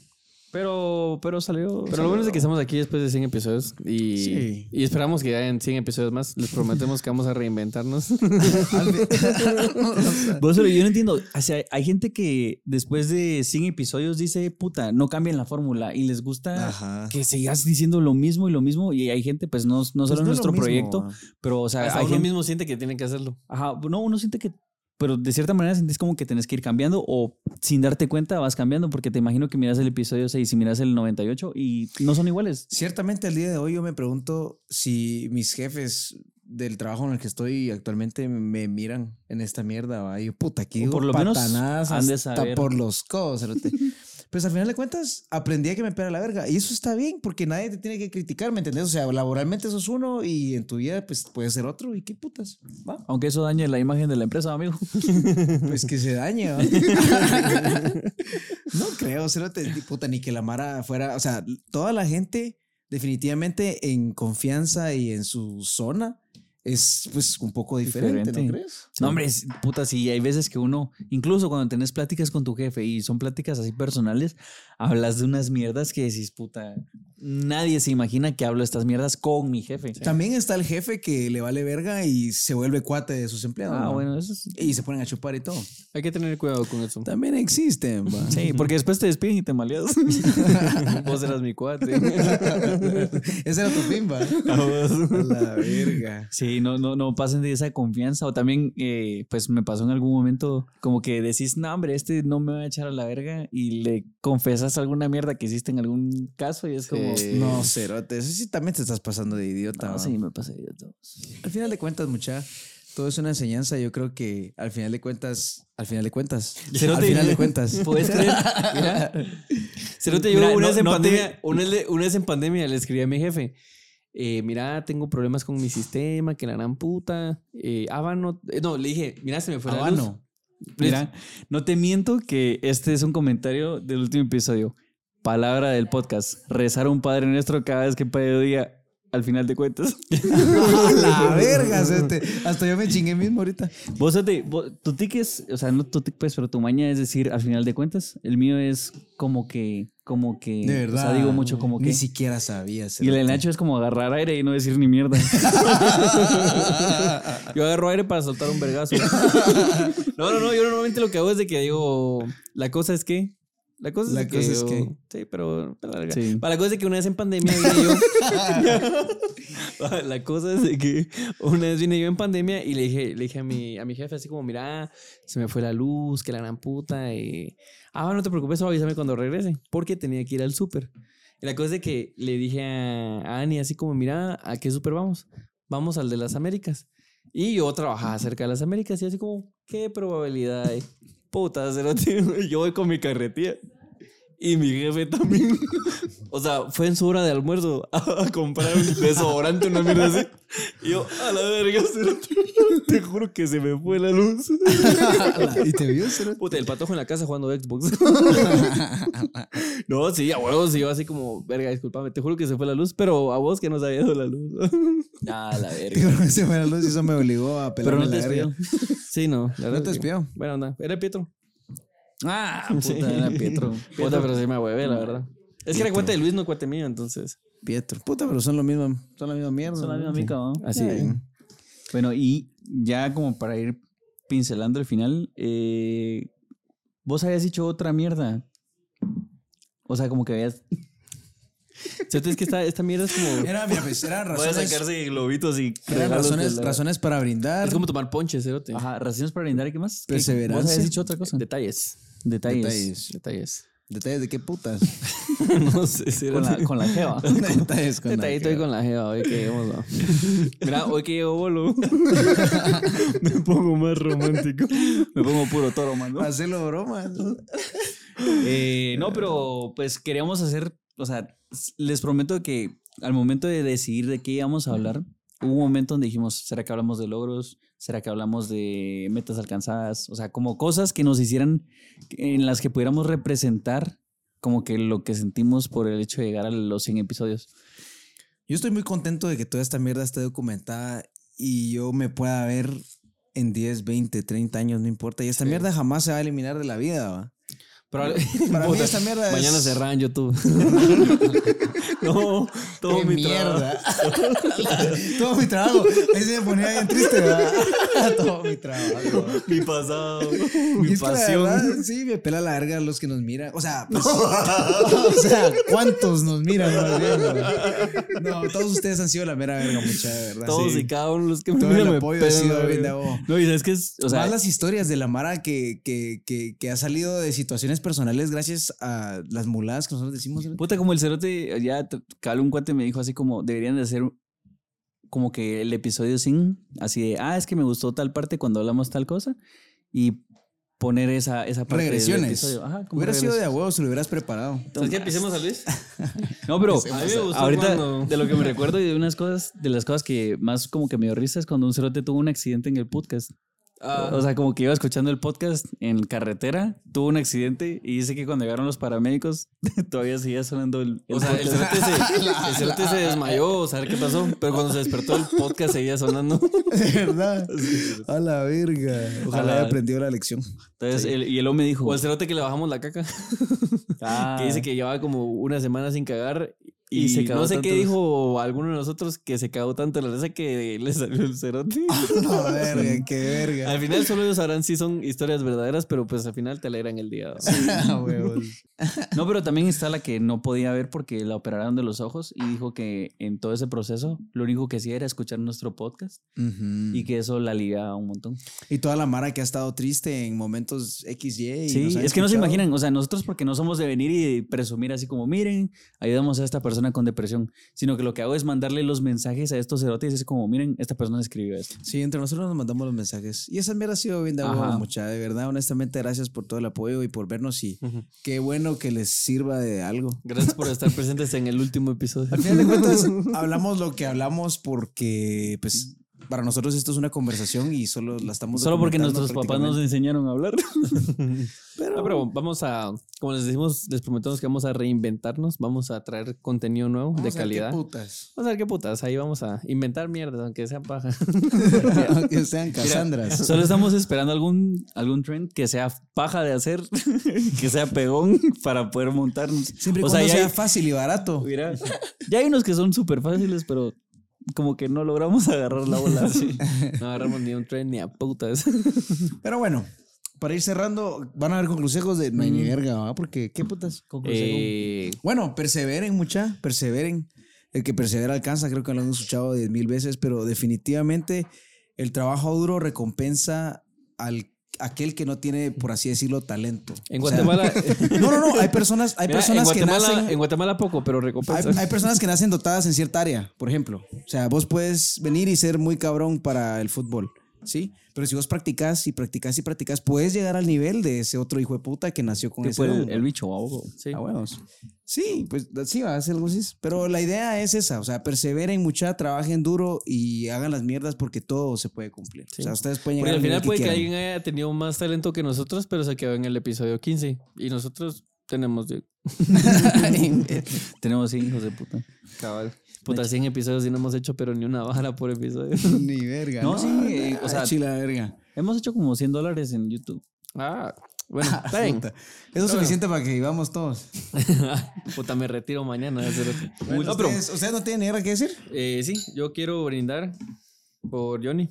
Pero, pero salió. Pero lo bueno es de que estamos aquí después de 100 episodios y, Sí. y esperamos que hayan 100 episodios más. Les prometemos que vamos a reinventarnos. Vos, pero yo no entiendo. O sea, hay gente que después de 100 episodios dice, puta, no cambien la fórmula y les gusta Ajá. que sigas diciendo lo mismo y lo mismo. Y hay gente, pues no, no solo Pues en no es nuestro proyecto, pero, o sea, Hasta hay uno gente. mismo siente que tiene que hacerlo. Ajá, no, uno siente que pero de cierta manera sentís como que tenés que ir cambiando o sin darte cuenta vas cambiando porque te imagino que miras el episodio 6 y miras el 98 y no son iguales. Ciertamente el día de hoy yo me pregunto si mis jefes del trabajo en el que estoy actualmente me miran en esta mierda. ¿va? Y puta, aquí por lo menos han de hasta saber. por los codos. Pues al final de cuentas aprendí a que me pega la verga. Y eso está bien porque nadie te tiene que criticar, ¿me entendés? O sea, laboralmente sos uno y en tu vida pues puedes ser otro. ¿Y qué putas? ¿Va? Aunque eso dañe la imagen de la empresa, amigo. Pues que se dañe. no creo, cerote, ni puta, ni que la Mara fuera. O sea, toda la gente definitivamente en confianza y en su zona es pues un poco diferente, Diferente. ¿no crees? No, hombre, es- puta, sí, hay veces que uno, incluso cuando tenés pláticas con tu jefe y son pláticas así personales, hablas de unas mierdas que decís, puta, nadie se imagina que hablo estas mierdas con mi jefe. También está el jefe que le vale verga y se vuelve cuate de sus empleados. Ah, ¿no? bueno, eso es... Y se ponen a chupar y todo. Hay que tener cuidado con eso. También existen. va. Sí, porque después te despiden y te maleas. Vos eras mi cuate. Ese era tu fin, va. A la verga. Sí, no, no, no pasen de esa confianza. O también, eh, pues me pasó en algún momento como que decís, no, hombre, este no me va a echar a la verga y le confesas alguna mierda que hiciste en algún caso y es como... No, cerote. Eso sí también te estás pasando de idiota. No, sí, me pasé de todo. Al final de cuentas, mucha, todo es una enseñanza. Yo creo que al final de cuentas, al final de cuentas, al final de cuentas. ¿Puedes creer? Mira. Cerote, yo Mira, una no- vez en no te- pandemia, una, vez, le- una vez en pandemia le escribí a mi jefe. eh, mira, tengo problemas con mi sistema, que la gran puta. Eh, Habano. eh, no, le dije, mira, se me fue la luz. Habano. Mira, no te miento que este es un comentario del último episodio. Palabra del podcast. Rezar a un Padre Nuestro cada vez que diga al final de cuentas. La verga, cerote. Hasta yo me chingué mismo ahorita. Vos, vos- tu tic es, o sea, no tu tic, pues, pero tu maña es decir al final de cuentas. El mío es como que, como que. De verdad. O sea, digo mucho como Ni que. siquiera sabía. Y el Nacho es como agarrar aire y no decir ni mierda. Yo agarro aire para soltar un vergazo. no, no, no. Yo normalmente lo que hago es de que digo, la cosa es que. La cosa es La que. cosa es yo- que- Sí, pero. la verga. Sí. La cosa es que una vez en pandemia vine yo. la cosa es que una vez vine yo en pandemia y le dije, le dije a mi, a mi jefe así como, mira, se me fue la luz, que la gran puta. Y, ah, no te preocupes, avísame cuando regrese. Porque tenía que ir al súper. Y la cosa es que le dije a, a Ani así como, mira, ¿a qué súper vamos? Vamos al de las Américas. Y yo trabajaba cerca de las Américas y así como, ¿qué probabilidad hay? Puta, yo voy con mi carretilla. Y mi jefe también. O sea, fue en su hora de almuerzo a, a comprar un desodorante, una mierda así. Y yo, a la verga, te juro que se me fue la luz. y te vio, cerote. Puta, el patojo en la casa jugando Xbox. no, sí, a huevos, sí, yo así como, verga, discúlpame, te juro que se fue la luz, pero a vos que nos había dado la luz. Ah, la verga. Digo, se fue la luz y eso me obligó a Pero pelarme no te verga. Sí, no. la ¿No te es que- despidió? Bueno, anda, era Pietro. Ah, puta, era Pietro. Puta, pero sí me hueve, la verdad. Es que era cuate de Luis, no cuate mío, entonces. Pietro. Puta, pero son lo mismo. Son la misma mierda. Son la ¿no? misma mica, ¿no? Así. Bueno, y ya como para ir pincelando el final, eh, vos habías dicho otra mierda. O sea, como que habías... ¿Cierto? Es que esta, esta mierda es como. Era, mira, pues, eran Voy a razones. sacarse globitos y... Eran razones, la- razones para brindar. Es como tomar ponche, cerote. Ajá, razones para brindar y qué más. ¿Qué- Perseverancia. Vos habías dicho otra cosa. Detalles. Detalles. Detalles. Detalles. Detalles de qué putas. no sé, Con cerote. la, con la jeva. Detalles con la Detallito ahí con la jeva, hoy que lleguemos. Mira, hoy que llego bolo. Me pongo más romántico. Me pongo puro toro, man. ¿no? Hacerlo bromas. Eh, no, pero pues queríamos hacer, o sea, les prometo que al momento de decidir de qué íbamos a hablar, hubo un momento donde dijimos, ¿será que hablamos de logros? ¿Será que hablamos de metas alcanzadas? O sea, como cosas que nos hicieran, en las que pudiéramos representar como que lo que sentimos por el hecho de llegar a los 100 episodios. Yo estoy muy contento de que toda esta mierda esté documentada y yo me pueda ver en 10, 20, 30 años, no importa. Y esta mierda jamás se va a eliminar de la vida, ¿va? Pero, Para mí esta mierda es... Mañana cerraban YouTube. no, todo ¡Qué mi trabajo. mierda! Todo mi trabajo. Ahí se me ponía bien triste, ¿verdad? Todo mi trabajo. Mi pasado. Mi es pasión. verdad, sí, me pela la verga los que nos miran. O sea, pues, o sea, ¿cuántos nos miran? no? Todos ustedes han sido la mera verga, mucha, de verdad. Todos Sí. y cada uno de los que me Todo el miran me apoyo ha sido bien de. No, y sabes que es, o sea, Más las historias de la Mara que, que, que, que ha salido de situaciones personales gracias a las muladas que nosotros decimos. puta, como el cerote, ya cabal un cuate me dijo así como, deberían de hacer como que el episodio sin, así de, ah, es que me gustó tal parte cuando hablamos tal cosa, y poner esa, esa parte del Regresiones. episodio. Ajá, como Hubiera sido de a huevo si lo hubieras preparado. ¿Sabes qué? Pisemos a Luis. No, pero A mí me gustó ahorita cuando- de lo que me recuerdo y de unas cosas, de las cosas que más como que me dio risa es cuando un cerote tuvo un accidente en el podcast. Ah. O sea, como que iba escuchando el podcast en carretera, tuvo un accidente y dice que cuando llegaron los paramédicos todavía seguía sonando el, el O sea, el podcast. cerote, se, el cerote se desmayó, saber qué pasó. Pero cuando se despertó, el podcast seguía sonando. De verdad. A la verga. Ojalá haya aprendido la lección. Entonces, el- y el hombre dijo, O el cerote que le bajamos la caca. ah, Que dice que llevaba como una semana sin cagar. Y, Y se cagó no sé qué tanto. dijo alguno de nosotros que se cagó tanto la risa que le salió el cerote. A verga, qué verga. Al final solo ellos sabrán si son historias verdaderas, pero pues al final te alegran el día. Ah. No, pero también está la que no podía ver porque la operaron de los ojos y dijo que en todo ese proceso lo único que hacía era escuchar nuestro podcast Ujú. y que eso la aliviaba un montón. Y toda la Mara que ha estado triste en momentos XY. y Sí, es que no se escuchado. imaginan, o sea, nosotros porque no somos de venir y presumir así como, miren, ayudamos a esta persona con depresión, sino que lo que hago es mandarle los mensajes a estos cerotes y es como, miren, esta persona escribió esto. Sí, entre nosotros nos mandamos los mensajes. Y esa mierda ha sido bien de huevo, mucha. De verdad, honestamente, gracias por todo el apoyo y por vernos. Y qué bueno que les sirva de algo. Gracias por estar presentes en el último episodio. Al final de cuentas, hablamos lo que hablamos porque, pues, para nosotros esto es una conversación y solo la estamos Solo porque nuestros papás nos enseñaron a hablar. Pero, pero vamos a, como les decimos, les prometemos que vamos a reinventarnos, vamos a traer contenido nuevo de calidad. putas. Vamos a ver qué putas, ahí vamos a inventar mierdas, aunque sea paja. que sean Cassandras. Solo estamos esperando algún, algún trend que sea paja de hacer, que sea pegón para poder montarnos. Siempre o sea, cuando ya sea hay- fácil y barato. Mira, ya hay unos que son súper fáciles, pero como que no logramos agarrar la bola. No agarramos ni un tren ni a putas. Pero bueno, para ir cerrando, van a haber consejos de no hay ni verga, ¿va? Porque, ¿qué putas? Eh, Bueno, perseveren, mucha, perseveren. El que persevera alcanza, creo que lo han escuchado diez mil veces, pero definitivamente el trabajo duro recompensa al aquel que no tiene, por así decirlo, talento. en O sea, Guatemala. no, no, no. Hay personas, hay Mira, personas en que nacen. en Guatemala poco, pero Hay, recompensa. hay personas que nacen dotadas en cierta área, por ejemplo. O sea, vos puedes venir y ser muy cabrón para el fútbol, ¿sí? Pero si vos practicás y practicás y practicás, puedes llegar al nivel de ese otro hijo de puta que nació con ese el, el bicho, ¿va? Sí. a huevos. Sí, pues sí, va a ser algo así. Pero la idea es esa, o sea, perseveren mucha, trabajen duro y hagan las mierdas porque todo se puede cumplir. O sea, ustedes pueden Porque llegar al final nivel puede que, alguien haya tenido más talento que nosotros, pero se quedó en el episodio 15. Y nosotros tenemos de Tenemos sí, hijos de puta. cabal. Puta, 100 episodios y no hemos hecho, pero ni una vara por episodio. Ni verga. No, sí, eh, o sea- sea, chila verga. Hemos hecho como 100 dólares en YouTube. Ah, bueno, está bien. Puta. Eso es suficiente para que vivamos todos. Puta, me retiro mañana. Bueno, No, pero, ¿ustedes, ¿Ustedes no tienen ni nada que decir? eh, sí, yo quiero brindar por Johnny.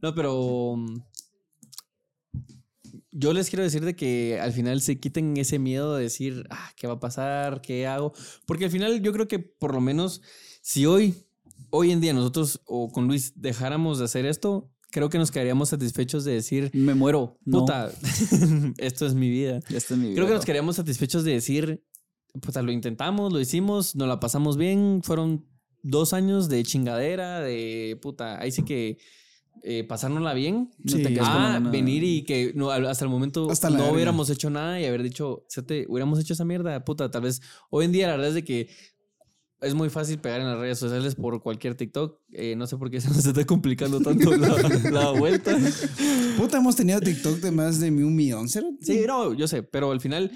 no, pero um, yo les quiero decir de que al final se quiten ese miedo de decir, ah, ¿qué va a pasar? ¿Qué hago? Porque al final yo creo que por lo menos si hoy, hoy en día nosotros o con Luis dejáramos de hacer esto, creo que nos quedaríamos satisfechos de decir, Me muero. No, puta, esto es mi vida. esta es mi vida. Creo que nos quedaríamos satisfechos de decir, puta, lo intentamos, lo hicimos, nos la pasamos bien, fueron dos años de chingadera, de puta, ahí sí que eh, pasárnosla bien. No te Sí. la Ah, venir y que no, hasta el momento Hasta no hubiéramos hecho nada y haber dicho, "Fíjate, hubiéramos hecho esa mierda, puta, tal vez hoy en día la verdad es de que es muy fácil pegar en las redes sociales por cualquier TikTok. Eh, no sé por qué se nos está complicando tanto la, la vuelta. Puta, hemos tenido TikTok de más de un millón. Sí, no, yo sé, pero al final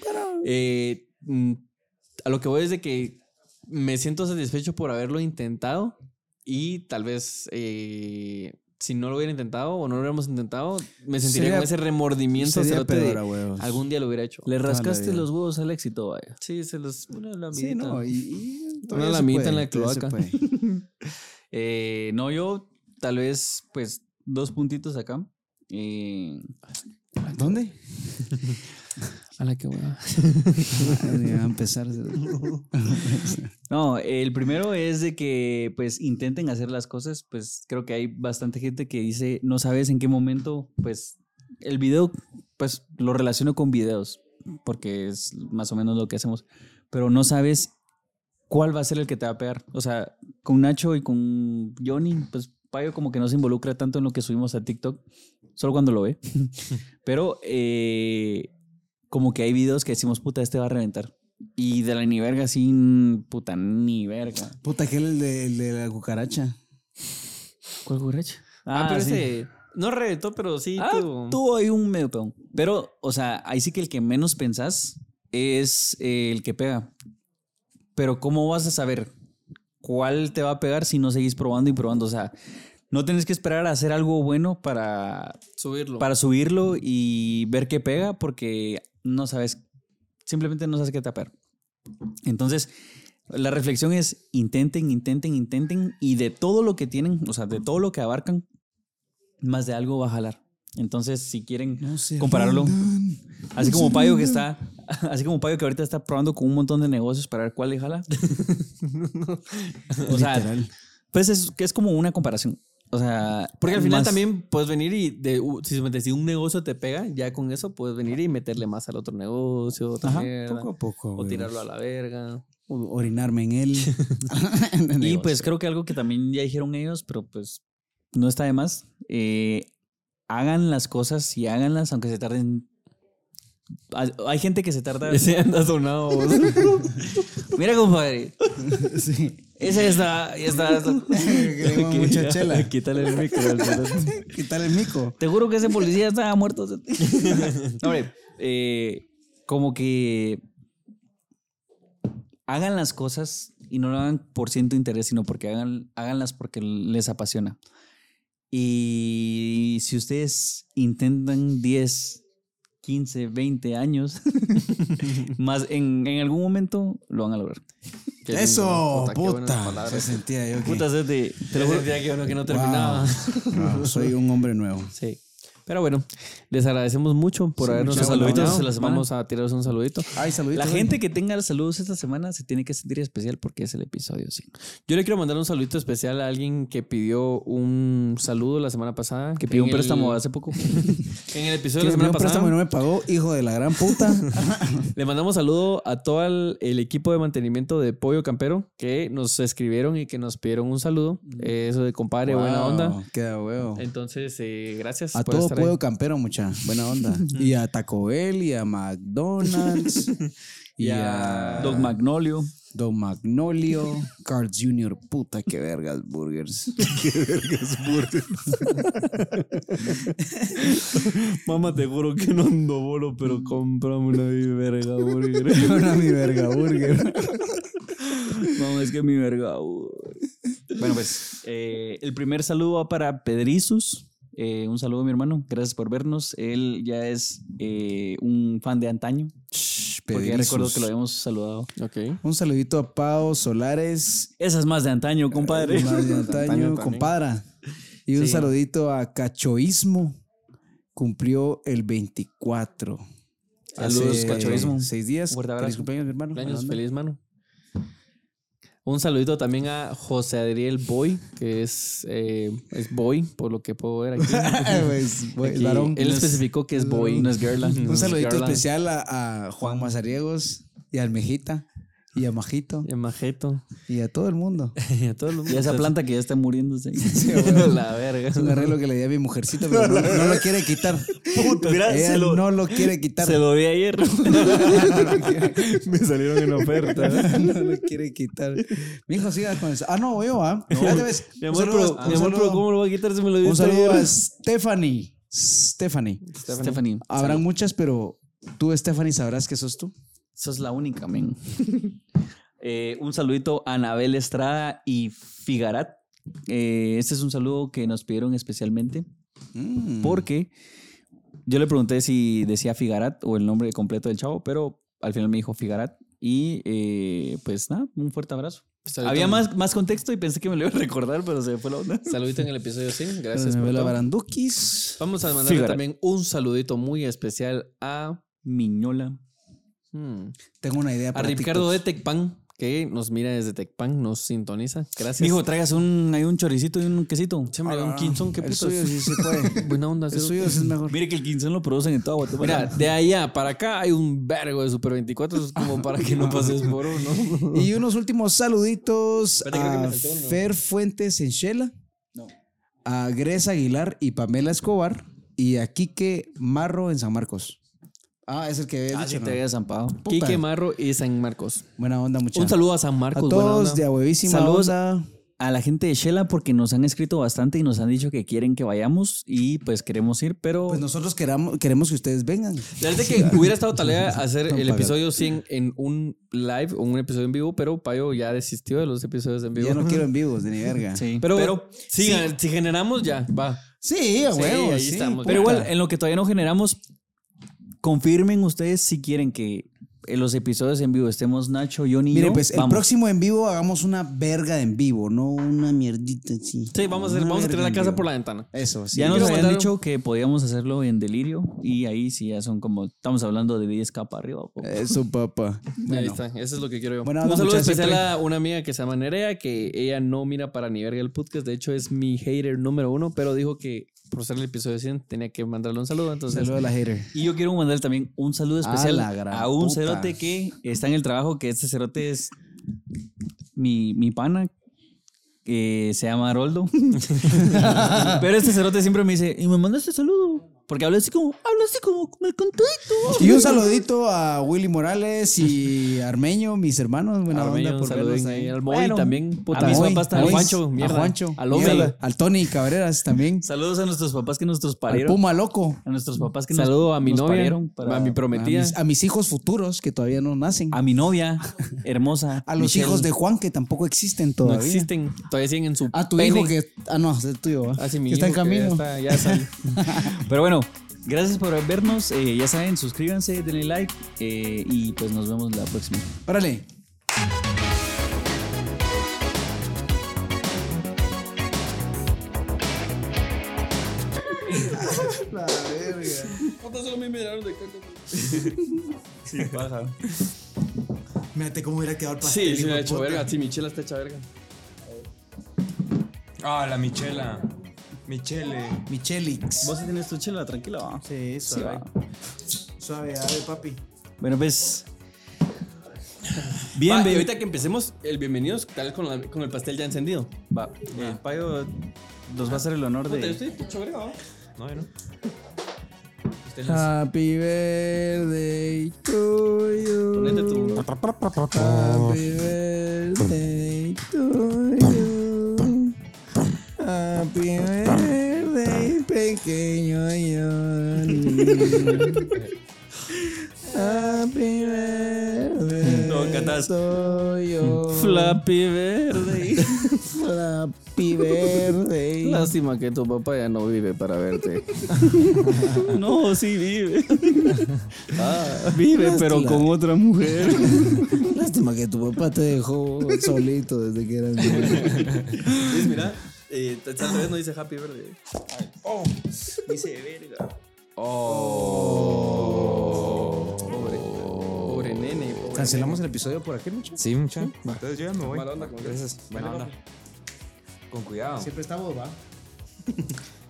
eh, mm, a lo que voy es de que me siento satisfecho por haberlo intentado y tal vez eh, si no lo hubiera intentado o no lo hubiéramos intentado, me sentiría Sería- con ese remordimiento sería cerote de algún día lo hubiera hecho. Le rascaste los huevos al éxito, vaya. Sí, se los. Una Sí, lamidita. no, y, y Una lamita puede, en la cloaca. Eh, no, yo tal vez, pues, dos puntitos acá. Eh, ¿Dónde? A la que hueva. A empezar. no, el primero es de que, pues, intenten hacer las cosas. Pues, creo que hay bastante gente que dice, no sabes en qué momento, pues, el video, pues, lo relaciono con videos, porque es más o menos lo que hacemos. Pero no sabes cuál va a ser el que te va a pegar. O sea, con Nacho y con Johnny, pues Payo como que no se involucra tanto en lo que subimos a TikTok, solo cuando lo ve. Pero eh, como que hay videos que decimos, puta, este va a reventar. Y de la ni verga, sin puta, ni verga. Puta, aquel el de, el de la cucaracha. ¿Cuál borracha? Ah, pero sí. ese. No reventó, pero sí Ah, tuvo. tuvo ahí un medio peón. Pero, o sea, ahí sí que el que menos pensás es eh, el que pega. Pero ¿cómo vas a saber cuál te va a pegar si no seguís probando y probando? O sea, no tienes que esperar a hacer algo bueno para, subirlo. para subirlo y ver qué pega porque no sabes, simplemente no sabes qué pegar. Entonces, la reflexión es intenten, intenten, intenten y de todo lo que tienen, o sea, de todo lo que abarcan, más de algo va a jalar. Entonces, si quieren compararlo, así como Payo que está, así como Payo que ahorita está probando con un montón de negocios para ver cuál le jala. o sea, Literal. pues es que es como una comparación. O sea, Porque al final más- también puedes venir y de, si, un negocio te pega, ya con eso puedes venir y meterle más al otro negocio, otra Ajá, mierda, Poco a poco. o tirarlo a la verga. O- Orinarme en él. Y pues creo que algo que también ya dijeron ellos, pero pues no está de más. eh, hagan las cosas y háganlas aunque se tarden. Hay- gente que se tarda. Ese anda sonado. Mira, compadre. sí. Esa digo, mucha chela. Quítale el micro. Quitar el mico. Te juro que ese policía estaba muerto. cerote. Hombre, eh, como que hagan las cosas y no lo hagan por ciento interés, sino porque hagan, háganlas porque les apasiona. Y si ustedes intentan 10, 15, 20 años, más en, en algún momento lo van a lograr. Qué Eso, puta. palabras. Se sentía yo que Puta, cerote, te Te lo juro. que uno que no terminaba. Wow, soy un hombre nuevo. Sí. Pero bueno, les agradecemos mucho por Sí, habernos la semana. Vamos a tiraros un saludito. Ay, saluditos. La gente que tenga saludos esta semana se tiene que sentir especial porque es el episodio 5. Yo le quiero mandar un saludito especial a alguien que pidió un saludo la semana pasada. Que pidió un el- préstamo hace poco. En el episodio de la dio un semana préstamo y pasada. no me pagó, hijo de la gran puta. Le mandamos saludo a todo el, el equipo de mantenimiento de Pollo Campero que nos escribieron y que nos pidieron un saludo. Eh, Eso de compadre, buena onda. Queda huevo. Entonces, eh, gracias A por todo estar puedo campero, mucha. Buena onda. y a Taco Bell, y a McDonald's. y Y a a Dog Magnolio. Don Magnolio. Cards Jr. Puta, qué vergas burgers. Mamá, te juro que no ando bolo, pero compramos una verga burger. Una mi verga burger. No, es que mi verga. Bueno, pues eh, el primer saludo va para Pedrizus. Eh, un saludo, mi hermano. Gracias por vernos. Él ya es eh, un fan de antaño. Porque ya recuerdo que lo habíamos saludado. ok. Un saludito a Pau Solares. Esa es más de antaño, compadre. Más de Antaño antaño, compadra. Y un Sí. saludito a Cachoísmo. Cumplió el 24. Saludos, Hace Cachoísmo. Seis días. Fuerte abrazo. Feliz cumpleaños, mi hermano. Cumpleaños, feliz mano. Un saludito también a José Adriel Boy, que es, eh, es Boy, por lo que puedo ver aquí. Pues, Aquí, varón. él No es- especificó que es Boy. no es girla. No Un es saludito especial a, a Juan Mazariegos y a Almejita y a Majito Y a Majeto. y a todo el mundo. Y a todos los Y esa planta que ya está muriéndose. La verga. Es un arreglo que le di a mi mujercita, pero no, no lo quiere quitar. Mira, Ella se lo- no lo quiere quitar. Se lo vi ayer. Me salieron en oferta. no lo quiere quitar. Mi hijo, siga con eso. Ah, no, yo, ¿ah? Ya te ves. Mi amor, saludo- pero, un mi amor, saludo- pero ¿cómo lo voy a quitar si me lo dio Un saludo a Stephanie. Stephanie. Stephanie. Habrán muchas, pero tú, Stephanie, sabrás que sos tú. Esa es la única, men. Eh, un saludito a Anabel Estrada y Figarat. eh, este es un saludo que nos pidieron especialmente Mm. porque yo le pregunté si decía Figarat o el nombre completo del chavo, pero al final me dijo Figarat. Y eh, pues nada, un fuerte abrazo. Saludito Había en- más, más contexto y pensé que me lo iba a recordar, pero se me fue la onda. Saludito en el episodio 100. Se Gracias todo. barandukis. Vamos a mandarle Fígara. también un saludito muy especial a, Miñola. Hmm, Tengo una idea a para Ricardo de. Tecpan, que nos mira desde Tecpan, nos sintoniza. Gracias. Mijo, traigas un, hay un choricito y un quesito. Siempre un quinzón, qué El putas. suyo sí se puede. Buena onda, El suyo es mejor. Mire que el quinzón lo producen en toda Guatemala. Mira, de allá para acá hay un vergo de Super 24, es como para que no pases por uno. Y unos últimos saluditos Espérate, que a. Fer Fuentes en Shela, No. a Gresa Aguilar y Pamela Escobar y a Quique Marro en San Marcos. Ah, es el que había Ah, dicho, sí ¿no? te había zampado. Puta. Quique Marro y San Marcos. Buena onda, muchachos. Un saludo a San a Marcos. buena todos de a huevísima Saludos. onda. A la gente de Shela porque nos han escrito bastante y nos han dicho que quieren que vayamos y pues queremos ir, pero Pues nosotros queramos, queremos que ustedes vengan. La verdad que hubiera estado tarea hacer No el episodio 100 en un live o un episodio en vivo, pero Payo ya desistió de los episodios en vivo. Ya no quiero en vivos, de ni verga. sí. Pero, pero, si, si generamos, ya, va. Sí, a Sí, huevo, ahí sí, estamos. pero puta. igual en lo que todavía no generamos, confirmen ustedes si quieren que en los episodios en vivo estemos Nacho, Johnny y Mire, yo. pues el próximo en vivo hagamos una verga de en vivo, no una mierdita así. Sí, vamos a, hacer, Una vamos a tirar verga la casa vivo. por la ventana. Eso, sí. ya nos habían mandar dicho que podíamos hacerlo en delirio y ahí sí ya son como, estamos hablando de 10k para arriba. po. Eso, papá. Ahí Bueno, está, eso es lo que quiero yo. Buena un saludo especial siempre. a una amiga que se llama Nerea, que ella no mira para ni verga el podcast, de hecho es mi hater número uno, pero dijo que por ser el episodio 100 tenía que mandarle un saludo, entonces... saludo a la hater. Y yo quiero mandar también un saludo A especial la a un puta. cerote que está en el trabajo, que este cerote es mi, mi pana, que se llama Haroldo. Pero este cerote siempre me dice, y me manda este saludo. Porque habla así como, habla así como el contacto. Y un saludito a Willy Morales y Armeño, mis hermanos. Buena Armeño, onda por verlos ahí. ahí. Al Moy Bueno, también. a puta. Moy, papás a también. Juancho, a. Juancho. Al Omi. Mierda. Al Tony Cabreras también. Saludos a nuestros papás que nuestros Al parieron. Puma Loco. A nuestros papás que nos- Saludo a mi nos novia, parieron para- a mi A prometida. mis, a mis hijos futuros que todavía no nacen. a mi novia hermosa. A los Michelle. hijos de Juan que tampoco existen No todavía. existen. Todavía siguen en su A tu pene. hijo que. Ah, no, es el tuyo. Ah, sí, mi que está en hijo que camino. Ya, está, ya salió. Pero bueno, gracias por vernos. eh, ya saben, suscríbanse, denle like eh, y pues nos vemos la próxima. Órale. La verga. Sí, baja. Mírate cómo hubiera quedado el pastel. Sí, sí, me ha de hecho puta. verga. Sí, mi chela está hecha verga. Ah, la Michela. Michele. Michelix. Vos sí tienes tu chela, tranquila, va. Sí, Sí, suave. va. Suave, a ver, papi. Bueno, pues. Bien, y ahorita que empecemos el bienvenidos, tal con, la- con el pastel ya encendido. Va, payo nos va a hacer el honor yo de. ¿no? No, no. Happy birthday to you. Ponete tu. Happy birthday to you. Happy birthday, pequeño Johnny. Happy birthday. No, cantás. to you. Flappy verde. Flappy birthday. Lástima que tu papá ya no vive para verte. No, sí vive. vive, pero con otra mujer. Lástima que tu papá te dejó solito desde que eras niño. Luis, mira, eh, tal vez no dice happy birthday. Dice verga. Pobre, pobre nene. Pobre ¿Cancelamos el episodio por aquí, mucho? Sí, mucha. Entonces yo ya me voy. Mala onda con Gracias. Buena onda. Con cuidado. Siempre estamos, va.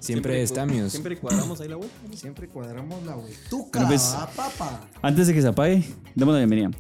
Siempre está míos. Siempre cuadramos ahí la web. Siempre cuadramos la. Tú, Bueno, pues- papá. Antes de que se apague, demos la bienvenida.